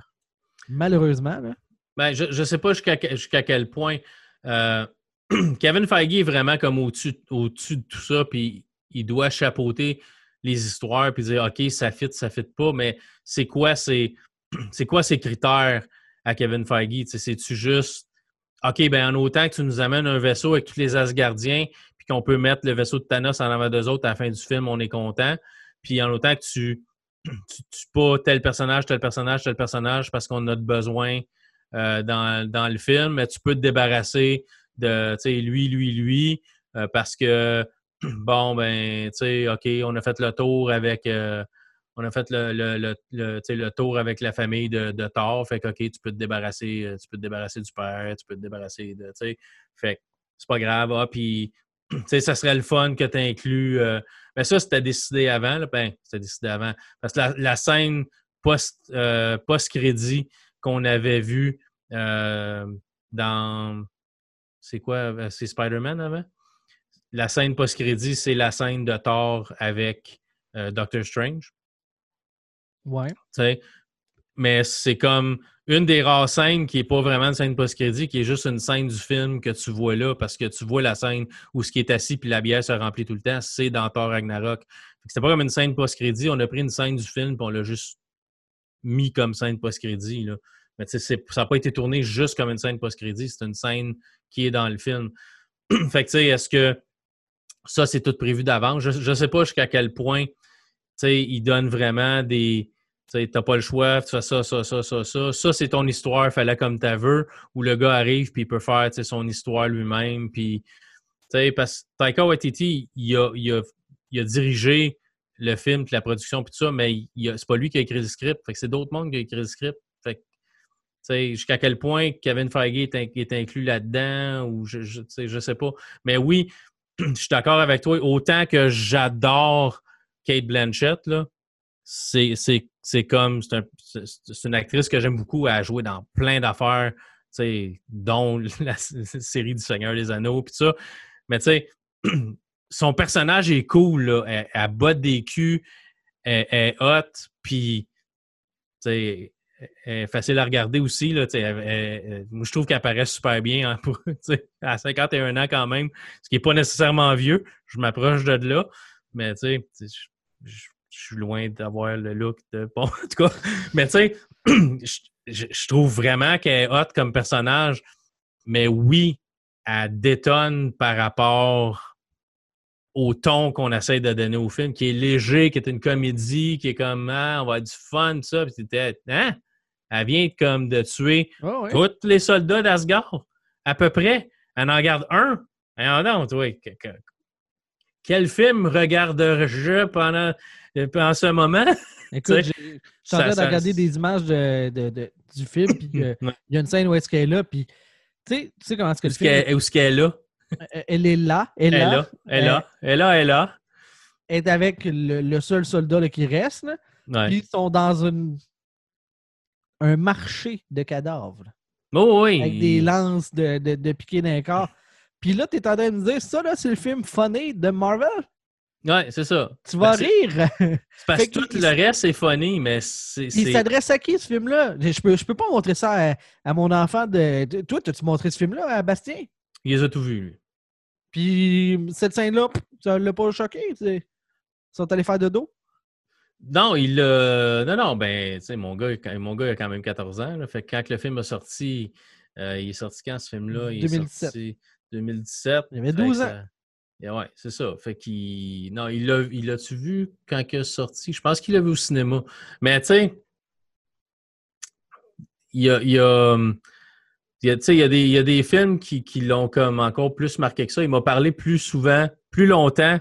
Malheureusement, là. Ben, je ne sais pas jusqu'à que- jusqu'à quel point. euh, Kevin Feige est vraiment comme au-dessus au de tout ça, puis il doit chapeauter les histoires puis dire OK, ça fit, ça fit pas, mais c'est quoi c'est quoi ces critères à Kevin Feige? C'est-tu juste OK, ben en autant que tu nous amènes un vaisseau avec tous les Asgardiens, qu'on peut mettre le vaisseau de Thanos en avant d'eux autres à la fin du film, on est content. Puis en autant que tu tu pas tel personnage, tel personnage, tel personnage parce qu'on a besoin euh, dans, le film, mais tu peux te débarrasser de lui, lui, lui, euh, parce que bon, ben, tu sais, OK, on a fait le tour avec euh, on a fait le, tour avec la famille de, de, Thor. Fait que OK, tu peux te débarrasser, tu peux te débarrasser du père, tu peux te débarrasser de. Fait que c'est pas grave. Ah, puis ça serait le fun que tu inclus. mais ça, c'était décidé avant. Ben, c'était décidé avant. Parce que la, scène post-crédit qu'on avait vue dans. C'est quoi? C'est Spider-Man avant? La scène post-crédit, c'est la scène de Thor avec Doctor Strange. Ouais. Mais c'est comme une des rares scènes qui n'est pas vraiment une scène post-crédit, qui est juste une scène du film que tu vois là, parce que tu vois la scène où ce qui est assis puis la bière se remplit tout le temps, c'est dans Thor Ragnarok. C'était pas comme une scène post-crédit, on a pris une scène du film puis on l'a juste mis comme scène post-crédit. Mais ça n'a pas été tourné juste comme une scène post-crédit, c'est une scène qui est dans le film. fait que tu sais, est-ce que ça, c'est tout prévu d'avance? Je ne sais pas jusqu'à quel point il donne vraiment des tu n'as pas le choix, tu fais ça, ça, ça, ça, ça. Ça, c'est ton histoire, fallait comme tu veux, où le gars arrive puis il peut faire son histoire lui-même. Puis, parce que Taika Waititi, il a, il, a, il a dirigé le film, puis la production, puis tout ça, mais c'est pas lui qui a écrit le script. Fait que c'est d'autres mondes qui ont écrit le script. Fait jusqu'à quel point Kevin Feige est, inclus là-dedans, ou je, je, je sais pas. Mais oui, je suis d'accord avec toi. Autant que j'adore Kate Blanchett, là, c'est comme, c'est une actrice que j'aime beaucoup à jouer dans plein d'affaires, dont la série du Seigneur des Anneaux, puis ça. Mais tu sais, son personnage est cool, là. Elle, elle des culs, elle, est hot, puis elle est facile à regarder aussi. Là, je trouve qu'elle paraît super bien hein, pour, à 51 ans quand même, ce qui n'est pas nécessairement vieux. Je m'approche de là. Mais tu sais, je je suis loin d'avoir le look de. Bon, en tout cas, mais tu sais, je, trouve vraiment qu'elle est hot comme personnage, mais oui, elle détonne par rapport au ton qu'on essaie de donner au film, qui est léger, qui est une comédie, qui est comme ah, on va avoir du fun, tout ça. Puis c'était, hein? Elle vient comme de tuer tous les soldats d'Asgard, à peu près. Elle en garde un. Ah non, oui. Quel film regarde-je pendant en ce moment. Écoute, je suis en train de regarder des images de, du film, puis il y a une scène où est-ce qu'elle est là, puis tu sais, comment est-ce que le film... Où est-ce qu'elle est là? Elle est là. Elle, est là. Elle est là. Elle est là. Elle est là. Elle est avec le, seul soldat qui reste. Puis ils sont dans une, un marché de cadavres. Oh, oui. Avec des lances de, de, de d'un corps. Puis là, tu es en train de me dire, ça, là, c'est le film funny de Marvel? Ouais, c'est ça. Tu vas rire. Parce que tout le reste, c'est funny, mais c'est. Il s'adresse à qui, ce film-là? Je peux, je peux pas montrer ça à, mon enfant de. Toi, as-tu montré ce film-là à Bastien? Il les a tout vus, lui. Puis cette scène-là, ça l'a pas choqué? Ils sont allés faire de dos? Non, il euh, Non, non, ben, tu sais, mon gars, mon gars a quand même 14 ans. Là, fait que quand le film a sorti, euh, il est sorti quand ce film-là? Il 2017. est sorti 2017. Il avait 12 ans. Oui, c'est ça. Fait qu'il. Non, il l'a il tu vu quand il est sorti? Je pense qu'il l'a vu au cinéma. Mais tu sais, il y a. A, il y a, des, il y a des films qui, qui l'ont comme encore plus marqué que ça. Il m'a parlé plus souvent, plus longtemps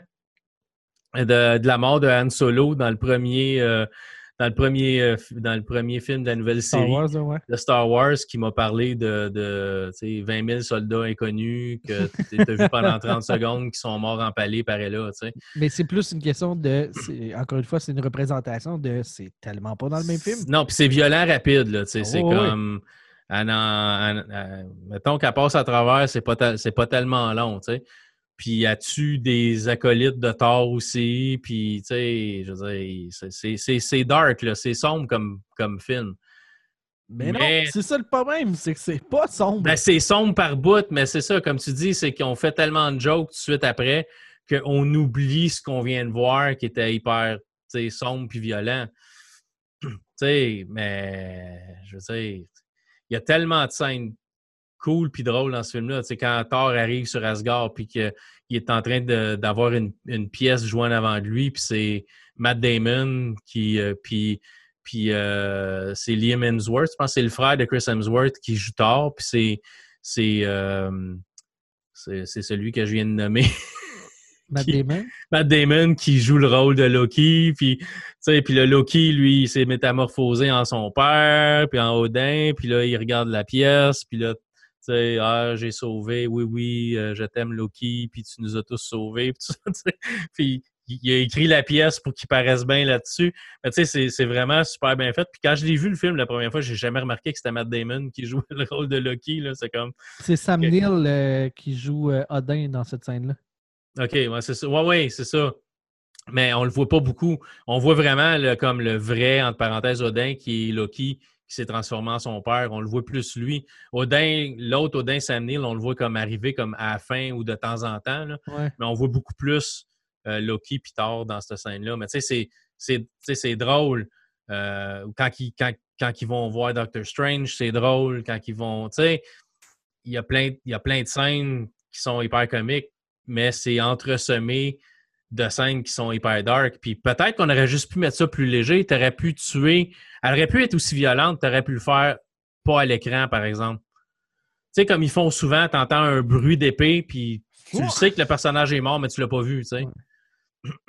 de, de, la mort de Han Solo dans le premier, euh, dans le premier, euh, dans le premier film de la nouvelle série de Star Wars qui m'a parlé de, de 20 000 soldats inconnus que tu as vu pendant 30 secondes qui sont morts empalés par là. Mais c'est plus une question de. Encore une fois, c'est une représentation de. C'est tellement pas dans le même film. Non, puis c'est violent rapide. Là, c'est oh, comme. mettons qu'elle passe à travers, c'est pas, pas tellement long. sais. Puis as-tu des acolytes de Thor aussi? Puis, tu sais, je veux dire, c'est dark, là, c'est sombre comme, comme film. Mais, Mais- non, c'est ça le problème, c'est que c'est pas sombre. Ben, c'est sombre par bout, mais c'est ça, comme tu dis, c'est qu'on fait tellement de jokes tout de suite après qu'on oublie ce qu'on vient de voir qui était hyper tu sais, sombre puis violent. Tu sais, mais je veux dire, il y a tellement de scènes cool puis drôles dans ce film-là. Tu sais, quand Thor arrive sur Asgard puis qu'il est en train d'avoir une, une pièce jouant en avant de lui, puis c'est Matt Damon qui euh, puis puis euh, c'est Liam Hemsworth, je pense que c'est le frère de Chris Hemsworth qui joue Thor, puis c'est c'est euh, c'est celui que je viens de nommer. Matt qui- Damon? Matt Damon qui joue le rôle de Loki, puis tu sais, puis le Loki lui il s'est métamorphosé en son père, puis en Odin, puis là il regarde la pièce, puis là sais ah j'ai sauvé, oui oui, euh, je t'aime Loki, puis tu nous as tous sauvés, puis tout ça, tu sais. puis il a écrit la pièce pour qu'il paraisse bien là-dessus. Mais tu sais, c'est- vraiment super bien fait. Puis quand je l'ai vu le film la première fois, j'ai jamais remarqué que c'était Matt Damon qui jouait le rôle de Loki. là. C'est comme C'est Sam. Neill euh, qui joue euh, Odin dans cette scène-là. OK, ouais, c'est ça. Ouais, ouais, c'est ça. Mais on le voit pas beaucoup. On voit vraiment le- comme le vrai, entre parenthèses, Odin, qui est Loki, qui s'est transformé en son père. On le voit plus lui. Odin, l'autre Odin Sam Neill, on le voit comme arriver comme à la fin ou de temps en temps. là. Ouais. Mais on voit beaucoup plus euh, Loki puis Thor dans cette scène-là. Mais tu sais, c'est- drôle. Euh, quand, ils, quand, quand ils vont voir Doctor Strange, c'est drôle. Quand ils vont. Tu sais, il y, a plein, il y a plein de scènes qui sont hyper comiques, mais c'est entresemé de scènes qui sont hyper dark. Puis peut-être qu'on aurait juste pu mettre ça plus léger. Tu aurais pu tuer. Elle aurait pu être aussi violente. Tu aurais pu le faire pas à l'écran, par exemple. Tu sais, comme ils font souvent, tu entends un bruit d'épée, puis tu sais que le personnage est mort, mais tu l'as pas vu, tu sais. Ouais.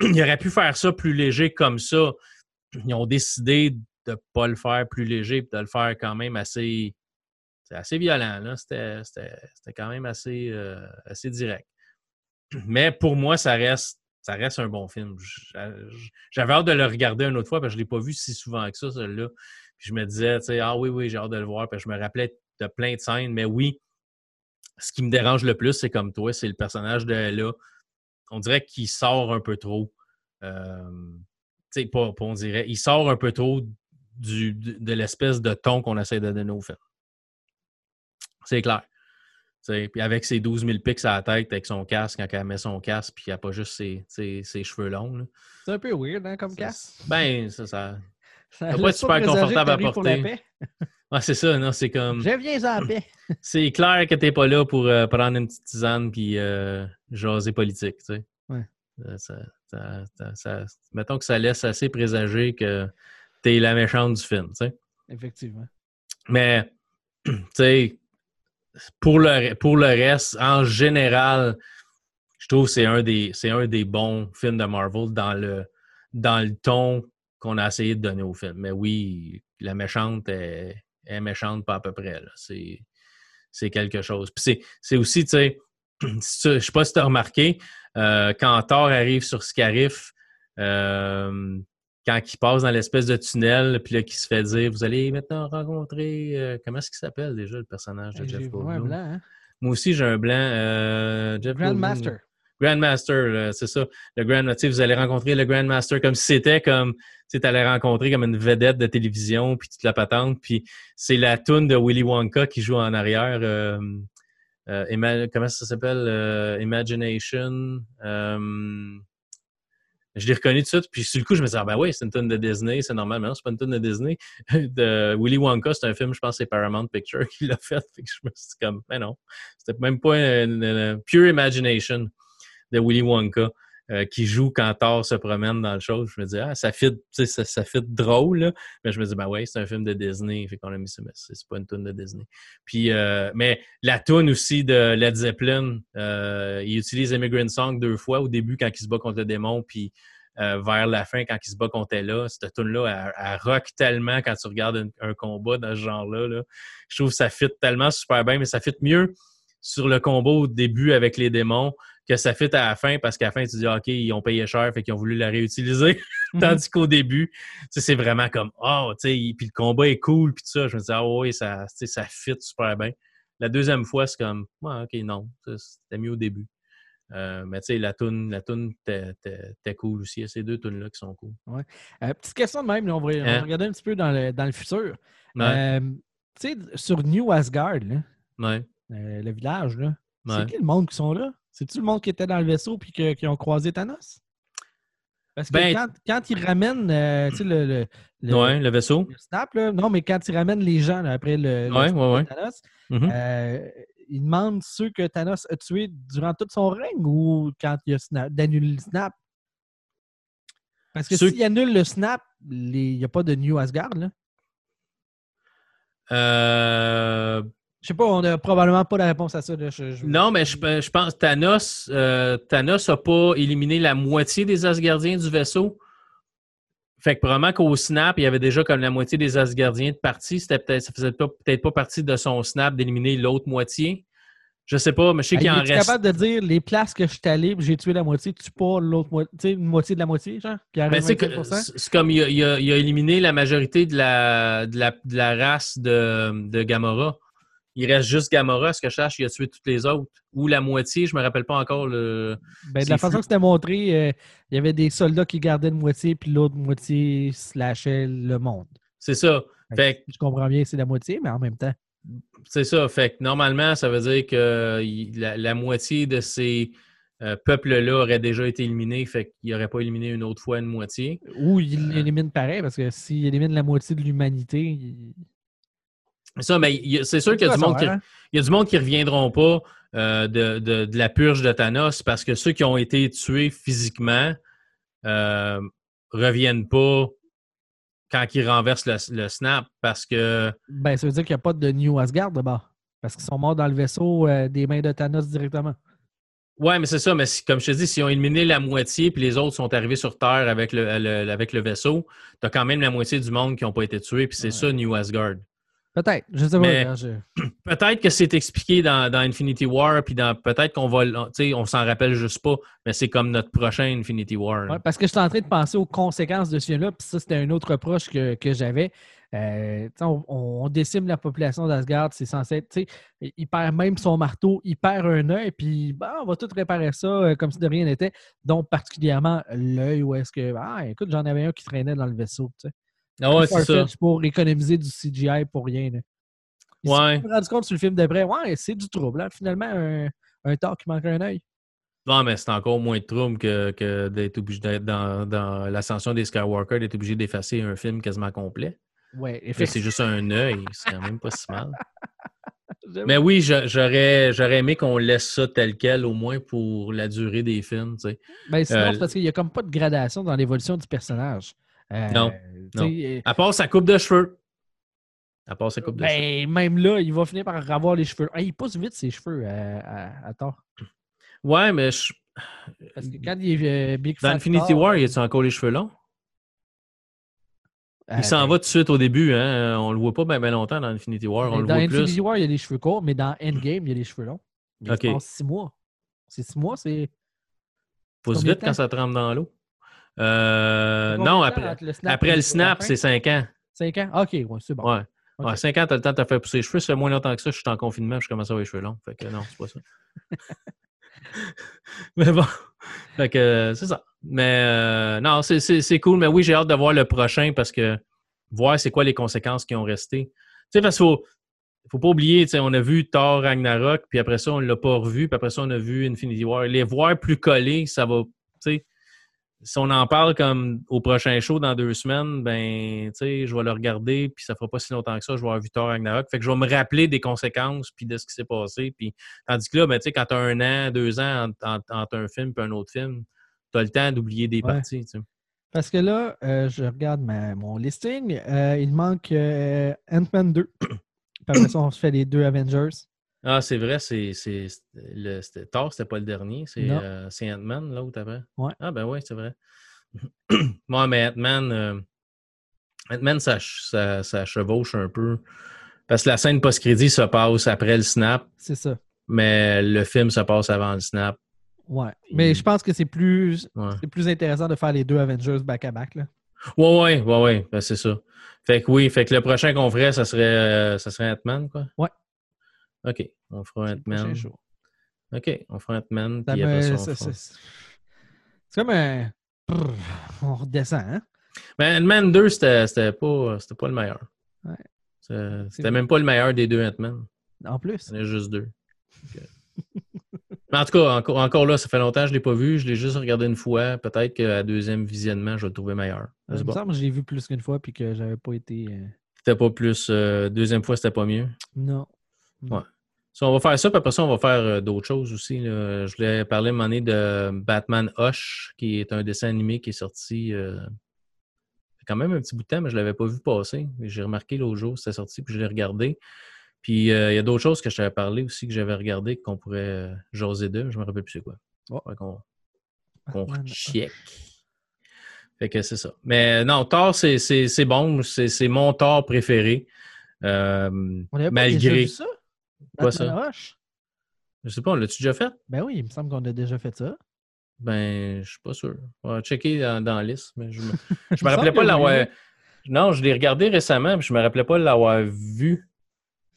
Ils auraient pu faire ça plus léger comme ça. Ils ont décidé de pas le faire plus léger, puis de le faire quand même assez, c'est assez violent. là. C'était quand même assez, euh, assez direct. Mais pour moi, ça reste, ça reste un bon film. J'a- J'avais hâte de le regarder une autre fois, parce que je ne l'ai pas vu si souvent que ça, celui-là. Puis je me disais, tu sais, ah oui, oui, j'ai hâte de le voir. Puis je me rappelais de plein de scènes. Mais oui, ce qui me dérange le plus, c'est comme toi, c'est le personnage de Ella. On dirait qu'il sort un peu trop. Euh, tu sais, pas, on dirait. Il sort un peu trop de, de l'espèce de ton qu'on essaie de donner au film. C'est clair. Puis avec ses 12 000 pics à la tête, avec son casque, quand elle met son casque, puis il n'y a pas juste ses, ses- ses cheveux longs. là. C'est un peu weird, hein, comme casque. Ben, ça, ça. Ça pas être super confortable à porter. c'est ça, non, c'est comme. Je viens en paix. C'est clair que t'es pas là pour euh, prendre une petite tisane puis euh, jaser politique, tu sais. Ouais. Ça- ça- mettons que ça laisse assez présager que t'es la méchante du film, tu sais. Effectivement. Mais, tu sais, pour le, pour le reste, en général, je trouve que c'est un, des, un des bons films de Marvel dans le, dans le ton qu'on a essayé de donner au film. Mais oui, la méchante est, méchante pas à peu près. C'est, quelque chose. C'est, aussi, tu sais, je sais pas si tu as remarqué, euh, quand Thor arrive sur Scarif, euh, quand il passe dans l'espèce de tunnel, puis là, qui se fait dire Vous allez maintenant rencontrer. euh, comment est-ce qu'il s'appelle déjà le personnage de Jeff Goldblum? blanc, hein? Moi aussi, j'ai un blanc. euh, Jeff. Grandmaster. Grandmaster, c'est ça. Le Grand, tu sais, vous allez rencontrer le Grandmaster comme si c'était comme, tu allais rencontrer comme une vedette de télévision, puis toute la patente, puis c'est la toune de Willy Wonka qui joue en arrière. euh, euh, comment ça s'appelle? Imagination. Je l'ai reconnu tout de suite, puis sur le coup, je me disais, ah ben oui, c'est une tune de Disney, c'est normal, mais non, c'est pas une tune de Disney. de Willy Wonka, c'est un film, je pense c'est Paramount Picture qui l'a fait, fait je me suis dit comme, mais non, c'était même pas une- pure imagination de Willy Wonka euh, qui joue quand Thor se promène dans le show. Je me dis, ah, ça fit, ça, ça fit drôle, là. mais je me dis, ben ouais, c'est un film de Disney, fait qu'on a mis c'est pas une tune de Disney. Puis, euh, mais la tune aussi de Led Zeppelin, euh, il utilise Immigrant Song deux fois au début quand il se bat contre le démon, puis vers la fin quand il se bat contre Ella. Cette tune-là, elle, elle rock tellement quand tu regardes un, combat dans ce genre-là. là. Je trouve que ça fit tellement super bien, mais ça fit mieux sur le combat au début avec les démons que ça fit à la fin parce qu'à la fin, tu dis, OK, ils ont payé cher, fait qu'ils ont voulu la réutiliser. Tandis qu'au début, c'est vraiment comme, oh, tu sais, puis le combat est cool, puis tout ça. Je me dis, ah oui, ça, ça fit super bien. La deuxième fois, c'est comme, ouais, OK, non, c'était mieux au début. Euh, mais tu sais, la toune, la toune, t'es- cool aussi. Il y a ces deux tunes-là qui sont cool. Euh, petite question de même, là, on, va, on va Hein? regarder un petit peu dans le, dans le futur. Ouais. Euh, tu sais, sur New Asgard, là, Ouais. le village, là, Ouais. c'est qui le monde qui sont là? C'est-tu le monde qui était dans le vaisseau puis que- qui ont croisé Thanos? Parce que Ben- quand, quand ils ramènent euh, le, le, le- Ouais, le vaisseau. le snap, là, non, mais quand ils ramènent les gens là, après le, Ouais, ouais. Thanos, Mhm. euh, ils demandent ceux que Thanos a tués durant tout son règne ou quand il a d'annuler le snap? Parce que Ceux- s'il annule le snap, il n'y a pas de New Asgard. Là. Euh, Je sais pas, on n'a probablement pas la réponse à ça. là. Je- je- Non, mais je, je pense Thanos, euh, Thanos n'a pas éliminé la moitié des Asgardiens du vaisseau. Fait que probablement qu'au snap, il y avait déjà comme la moitié des Asgardiens de partie. C'était peut-être, ça faisait peut-être pas partie de son snap d'éliminer l'autre moitié. Je sais pas, mais je sais qu'il en reste. capable de dire les places que je suis allé, j'ai tué la moitié, tu pas l'autre moitié, tu une moitié de la moitié, genre? C'est que- 25%? c'est c'est comme il a, il a- il a éliminé la majorité de la, de la, de la race de, de Gamora. Il reste juste Gamora, ce que je sache, il a tué toutes les autres. Ou la moitié, je me rappelle pas encore le. Ben, de la façon que c'était montré, euh, il y avait des soldats qui gardaient une moitié, puis l'autre moitié slashait le monde. C'est ça. Fait que Je comprends bien que c'est la moitié, mais en même temps. C'est ça. Fait que normalement, ça veut dire que il- la, la moitié de ces euh, peuples-là auraient déjà été éliminés. Fait qu'il n'aurait pas éliminé une autre fois une moitié. Ou il Euh. l'élimine pareil, parce que s'il élimine la moitié de l'humanité, il- Ça, mais a- c'est sûr qu'il y a Ça du va monde qui, savoir, hein? il y a du monde qui reviendront pas euh, de, de- de la purge de Thanos parce que ceux qui ont été tués physiquement euh, reviennent pas quand ils renversent le, le snap parce que Ben, ça veut dire qu'il n'y a pas de New Asgard d'abord. Parce qu'ils sont morts dans le vaisseau euh, des mains de Thanos directement. Ouais, mais c'est ça. Mais comme je te dis, s'ils ont éliminé la moitié puis les autres sont arrivés sur Terre avec le, le- avec le vaisseau, t'as quand même la moitié du monde qui n'ont pas été tués. Puis c'est Ouais. ça, New Asgard. Peut-être. Je sais pas. Hein, je- Peut-être que c'est expliqué dans, dans Infinity War, puis dans peut-être qu'on va, le- tu sais, on s'en rappelle juste pas, mais c'est comme notre prochain Infinity War. Ouais, parce que je suis en train de penser aux conséquences de ce film-là, puis ça, c'était un autre reproche que, que j'avais. Euh, on, on décime la population d'Asgard, c'est censé être, tu sais, il perd même son marteau, il perd un œil, puis bah, on va tout réparer ça euh, comme si de rien n'était. Donc, particulièrement l'œil où est-ce que, ah, écoute, j'en avais un qui traînait dans le vaisseau, tu sais. Ah ouais, c'est ça. Pour économiser du CGI pour rien. Là. Ils se Ouais. sont rendu compte sur le film d'après, ouais, c'est du trouble. hein. Finalement, un, un tort qui manque un œil. Non, mais c'est encore moins de trouble que, que d'être obligé d'être dans, dans l'ascension des Skywalker, d'être obligé d'effacer un film quasiment complet. Ouais, effectivement. C'est juste un œil, c'est quand même pas si mal. Mais oui, j'aurais j'aurais aimé qu'on laisse ça tel quel, au moins pour la durée des films. tu sais. Ben, sinon, Euh, c'est parce qu'il n'y a comme pas de gradation dans l'évolution du personnage. Euh, Non, euh, À part sa coupe de cheveux. À part sa coupe de cheveux. Ben, même là, il va finir par avoir les cheveux. Ah, il pousse vite ses cheveux à, à, à tort. Ouais, mais je- Parce que quand il est euh, Big dans Infinity War, il a encore les cheveux longs? euh, Il s'en ben, va tout de suite au début, hein. On le voit pas bien longtemps dans Infinity War. On mais le dans voit Infinity plus. War, il y a les cheveux courts, mais dans Endgame, il y a les cheveux longs. Il Ok. se passe six mois. C'est six mois, c'est. Pousse vite quand ça trempe dans l'eau. Euh, non, après, le snap après le snap, c'est 5 ans. Cinq ans? Ok, ouais, c'est bon. Ouais. Ok. Ouais, 5 ans, t'as le temps de te faire pousser les cheveux. Ça fait moins longtemps que ça, je suis en confinement, je commence à avoir les cheveux longs. Fait que non, c'est pas ça. mais bon. Fait que euh, c'est ça. Mais euh, non, c'est- c'est c'est cool. Mais oui, j'ai hâte de voir le prochain parce que voir c'est quoi les conséquences qui ont resté. Tu sais, parce qu'il faut, faut pas oublier, tu on a vu Thor Ragnarok, puis après ça, on l'a pas revu, puis après ça, on a vu Infinity War. Les voir plus collés, ça va, tu sais, si on en parle comme au prochain show dans deux semaines, ben, tu sais, je vais le regarder, puis ça fera pas si longtemps que ça, je vais avoir vu Thor Ragnarok. Fait que je vais me rappeler des conséquences, puis de ce qui s'est passé. Puis, tandis que là, ben, tu sais, quand tu as un an, deux ans entre, un film et un autre film, tu as le temps d'oublier des Ouais. parties. tu sais. Parce que là, euh, je regarde ma- mon listing. euh, il manque euh, Ant-Man 2. Puis après ça, on se fait les deux Avengers. Ah, c'est vrai, c'est, c'est, le, c'était Thor, c'était pas le dernier, c'est, euh, c'est Ant-Man, l'autre après. Ouais. Ah, ben oui, c'est vrai. Moi, mais Ant-Man, euh, Ant-Man, ça, ça, ça chevauche un peu. Parce que la scène post-crédit se passe après le snap, C'est ça. mais le film se passe avant le snap. Ouais. Mais je pense que c'est plus, Ouais, c'est plus intéressant de faire les deux Avengers back-à-back. là. ouais, ouais, ouais, ouais, ben, c'est ça. Fait que oui, fait que le prochain qu'on ferait, ça serait, euh, ça serait Ant-Man, quoi? Ouais. OK, on fera prochain Ant-Man. OK, on fera Ant-Man, Ça puis me- après ça, on c'est- fera- c'est- c'est comme un. On redescend, hein? Mais Ant-Man 2, c'était pas, pas le meilleur. Ça- C'était même pas le meilleur des deux Ant-Man. En plus? Il y en a juste deux. Mais en tout cas, encore, encore là, ça fait longtemps que je ne l'ai pas vu. Je l'ai juste regardé une fois. Peut-être qu'à deuxième visionnement, je vais le trouver meilleur. Euh, il me semble que je l'ai vu plus qu'une fois puis que j'avais pas été. euh, C'était pas plus. euh, deuxième fois, c'était pas mieux. Non. Ouais. So, on va faire ça, puis après ça, on va faire euh, d'autres choses aussi. là. Je voulais parler à un moment donné de Batman Hush, qui est un dessin animé qui est sorti euh, quand même un petit bout de temps, mais je ne l'avais pas vu passer. J'ai remarqué l'autre jour, c'était sorti, puis je l'ai regardé. Puis euh, il y a d'autres choses que je t'avais parlé aussi, que j'avais regardé, qu'on pourrait euh, jaser d'eux. Je me rappelle plus c'est quoi. Oh. Qu'on check. Fait que c'est ça. Mais non, Thor, c'est bon. C'est mon Thor préféré. Euh, On avait pas malgré. déjà vu ça? Quoi ça? Je sais pas, on l'a-tu déjà fait? Ben oui, il me semble qu'on a déjà fait ça. Ben, je suis pas sûr. On va checker dans, dans la liste, mais je me, je me rappelais pas l'avoir. oui. Non, je l'ai regardé récemment, puis je me rappelais pas l'avoir vu.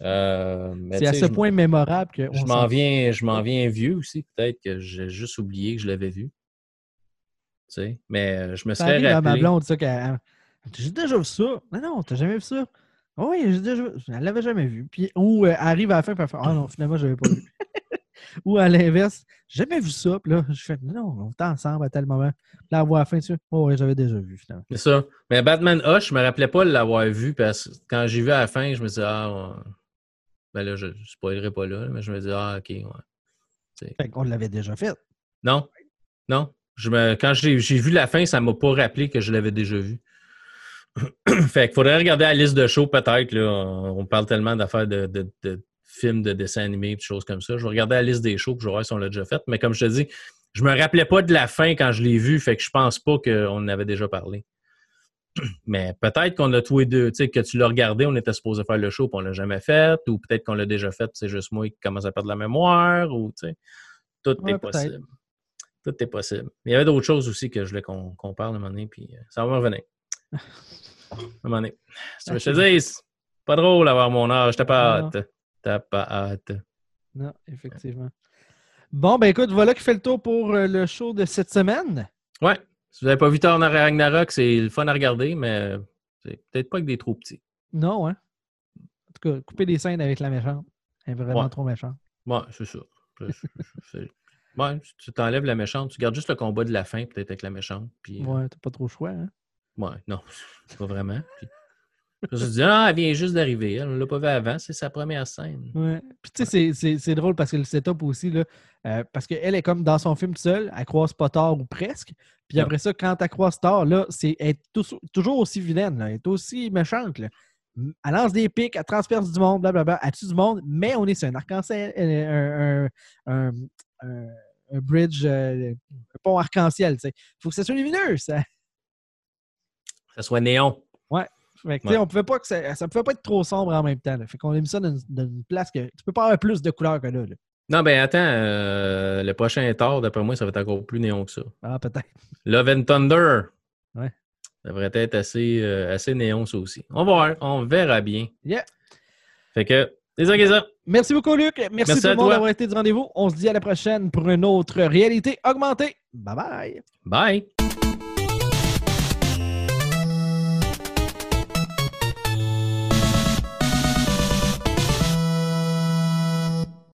Euh, mais C'est à ce point mémorable que. Je m'en viens, je m'en viens vieux aussi. Peut-être que j'ai juste oublié que je l'avais vu. Tu sais, mais euh, je me Ça serais arrive à ma rappelé. blonde, ça, qu'elle. J'ai déjà vu ça. Non, non, t'as jamais vu ça? Ah Oui, j'ai déjà vu. Elle l'avait jamais vu. Puis, ou euh, elle arrive à la fin, puis elle fait Ah non, finalement, je l'avais pas vu. ou à l'inverse, j'ai jamais vu ça. Puis là, je fais Non, on était ensemble à tel moment. Puis là, à la fin, tu sais, Oh, ouais, j'avais déjà vu, finalement. C'est ça. Mais Batman Hush, je me rappelais pas l'avoir vu parce que quand j'ai vu à la fin, je me disais, ah, ouais. ben là, je ne spoilerai pas là, mais je me disais, ah, ok, ouais. Fait qu'on l'avait déjà fait. Non, non. Je me, quand j'ai j'ai vu la fin, ça ne m'a pas rappelé que je l'avais déjà vu. fait qu'il faudrait regarder la liste de shows, peut-être. là. On parle tellement d'affaires de, de- de films, de dessins animés, de choses comme ça. Je vais regarder la liste des shows, je vais voir si on l'a déjà fait. Mais comme je te dis, je me rappelais pas de la fin quand je l'ai vu, fait que je pense pas qu'on en avait déjà parlé. Mais peut-être qu'on a tous les deux, tu sais, que tu l'as regardé, on était supposé faire le show, puis on l'a jamais fait, ou peut-être qu'on l'a déjà fait, c'est juste moi qui commence à perdre la mémoire, ou tu sais, tout Ouais, est possible. Tout est possible. Il y avait d'autres choses aussi que je voulais qu'on qu'on parle à un moment donné, puis euh, ça va me revenir. Un moment donné. Si tu veux que je te dise, pas drôle d'avoir mon âge, t'as pas hâte. T'as pas hâte. Non, effectivement. Bon, ben écoute, voilà qui fait le tour pour euh, le show de cette semaine. Ouais, si vous n'avez pas vu Thor Ragnarok, c'est le fun à regarder, mais c'est peut-être pas avec des trop petits. Non, hein? En tout cas, couper des scènes avec la méchante. Elle est vraiment Ouais. trop méchante. Ouais, c'est ça. C'est- Ouais, tu t'enlèves la méchante, tu gardes juste le combat de la fin, peut-être avec la méchante. Puis, euh, Ouais, t'as pas trop le choix, hein? Ouais, non, pas vraiment. Puis, je me dis, ah, elle vient juste d'arriver. Elle ne l'a pas vu avant, c'est sa première scène. Ouais. Puis tu sais, c'est- drôle parce que le setup aussi, là, euh, parce qu'elle est comme dans son film seule, elle croise pas tard ou presque. Puis Ouais. après ça, quand elle croise tard, là, c'est elle est toujours aussi vilaine, là, elle est aussi méchante. Là. Elle lance des pics, elle transperce du monde, blablabla, elle tue du monde, mais on est sur un arc-en-ciel, un, un, un- un- un bridge, euh, un pont arc-en-ciel. Il faut que ça soit lumineux. Ça. Que ça soit néon. Fait que, Ouais. on pouvait pas que ça, ça pouvait pas être trop sombre en même temps. là. Fait qu'on a mis ça dans une, dans une place que tu peux pas avoir plus de couleurs que là. là. Non, ben attends, euh, le prochain Thor, d'après moi, ça va être encore plus néon que ça. Ah, peut-être. Love and Thunder. Ouais. Ça devrait être assez, euh, assez néon, ça aussi. On va voir, on verra bien. Yeah. Fait que, c'est ça. Merci beaucoup, Luc. Merci, Merci tout le monde d'avoir été du rendez-vous. On se dit à la prochaine pour une autre réalité augmentée. Bye bye. Bye!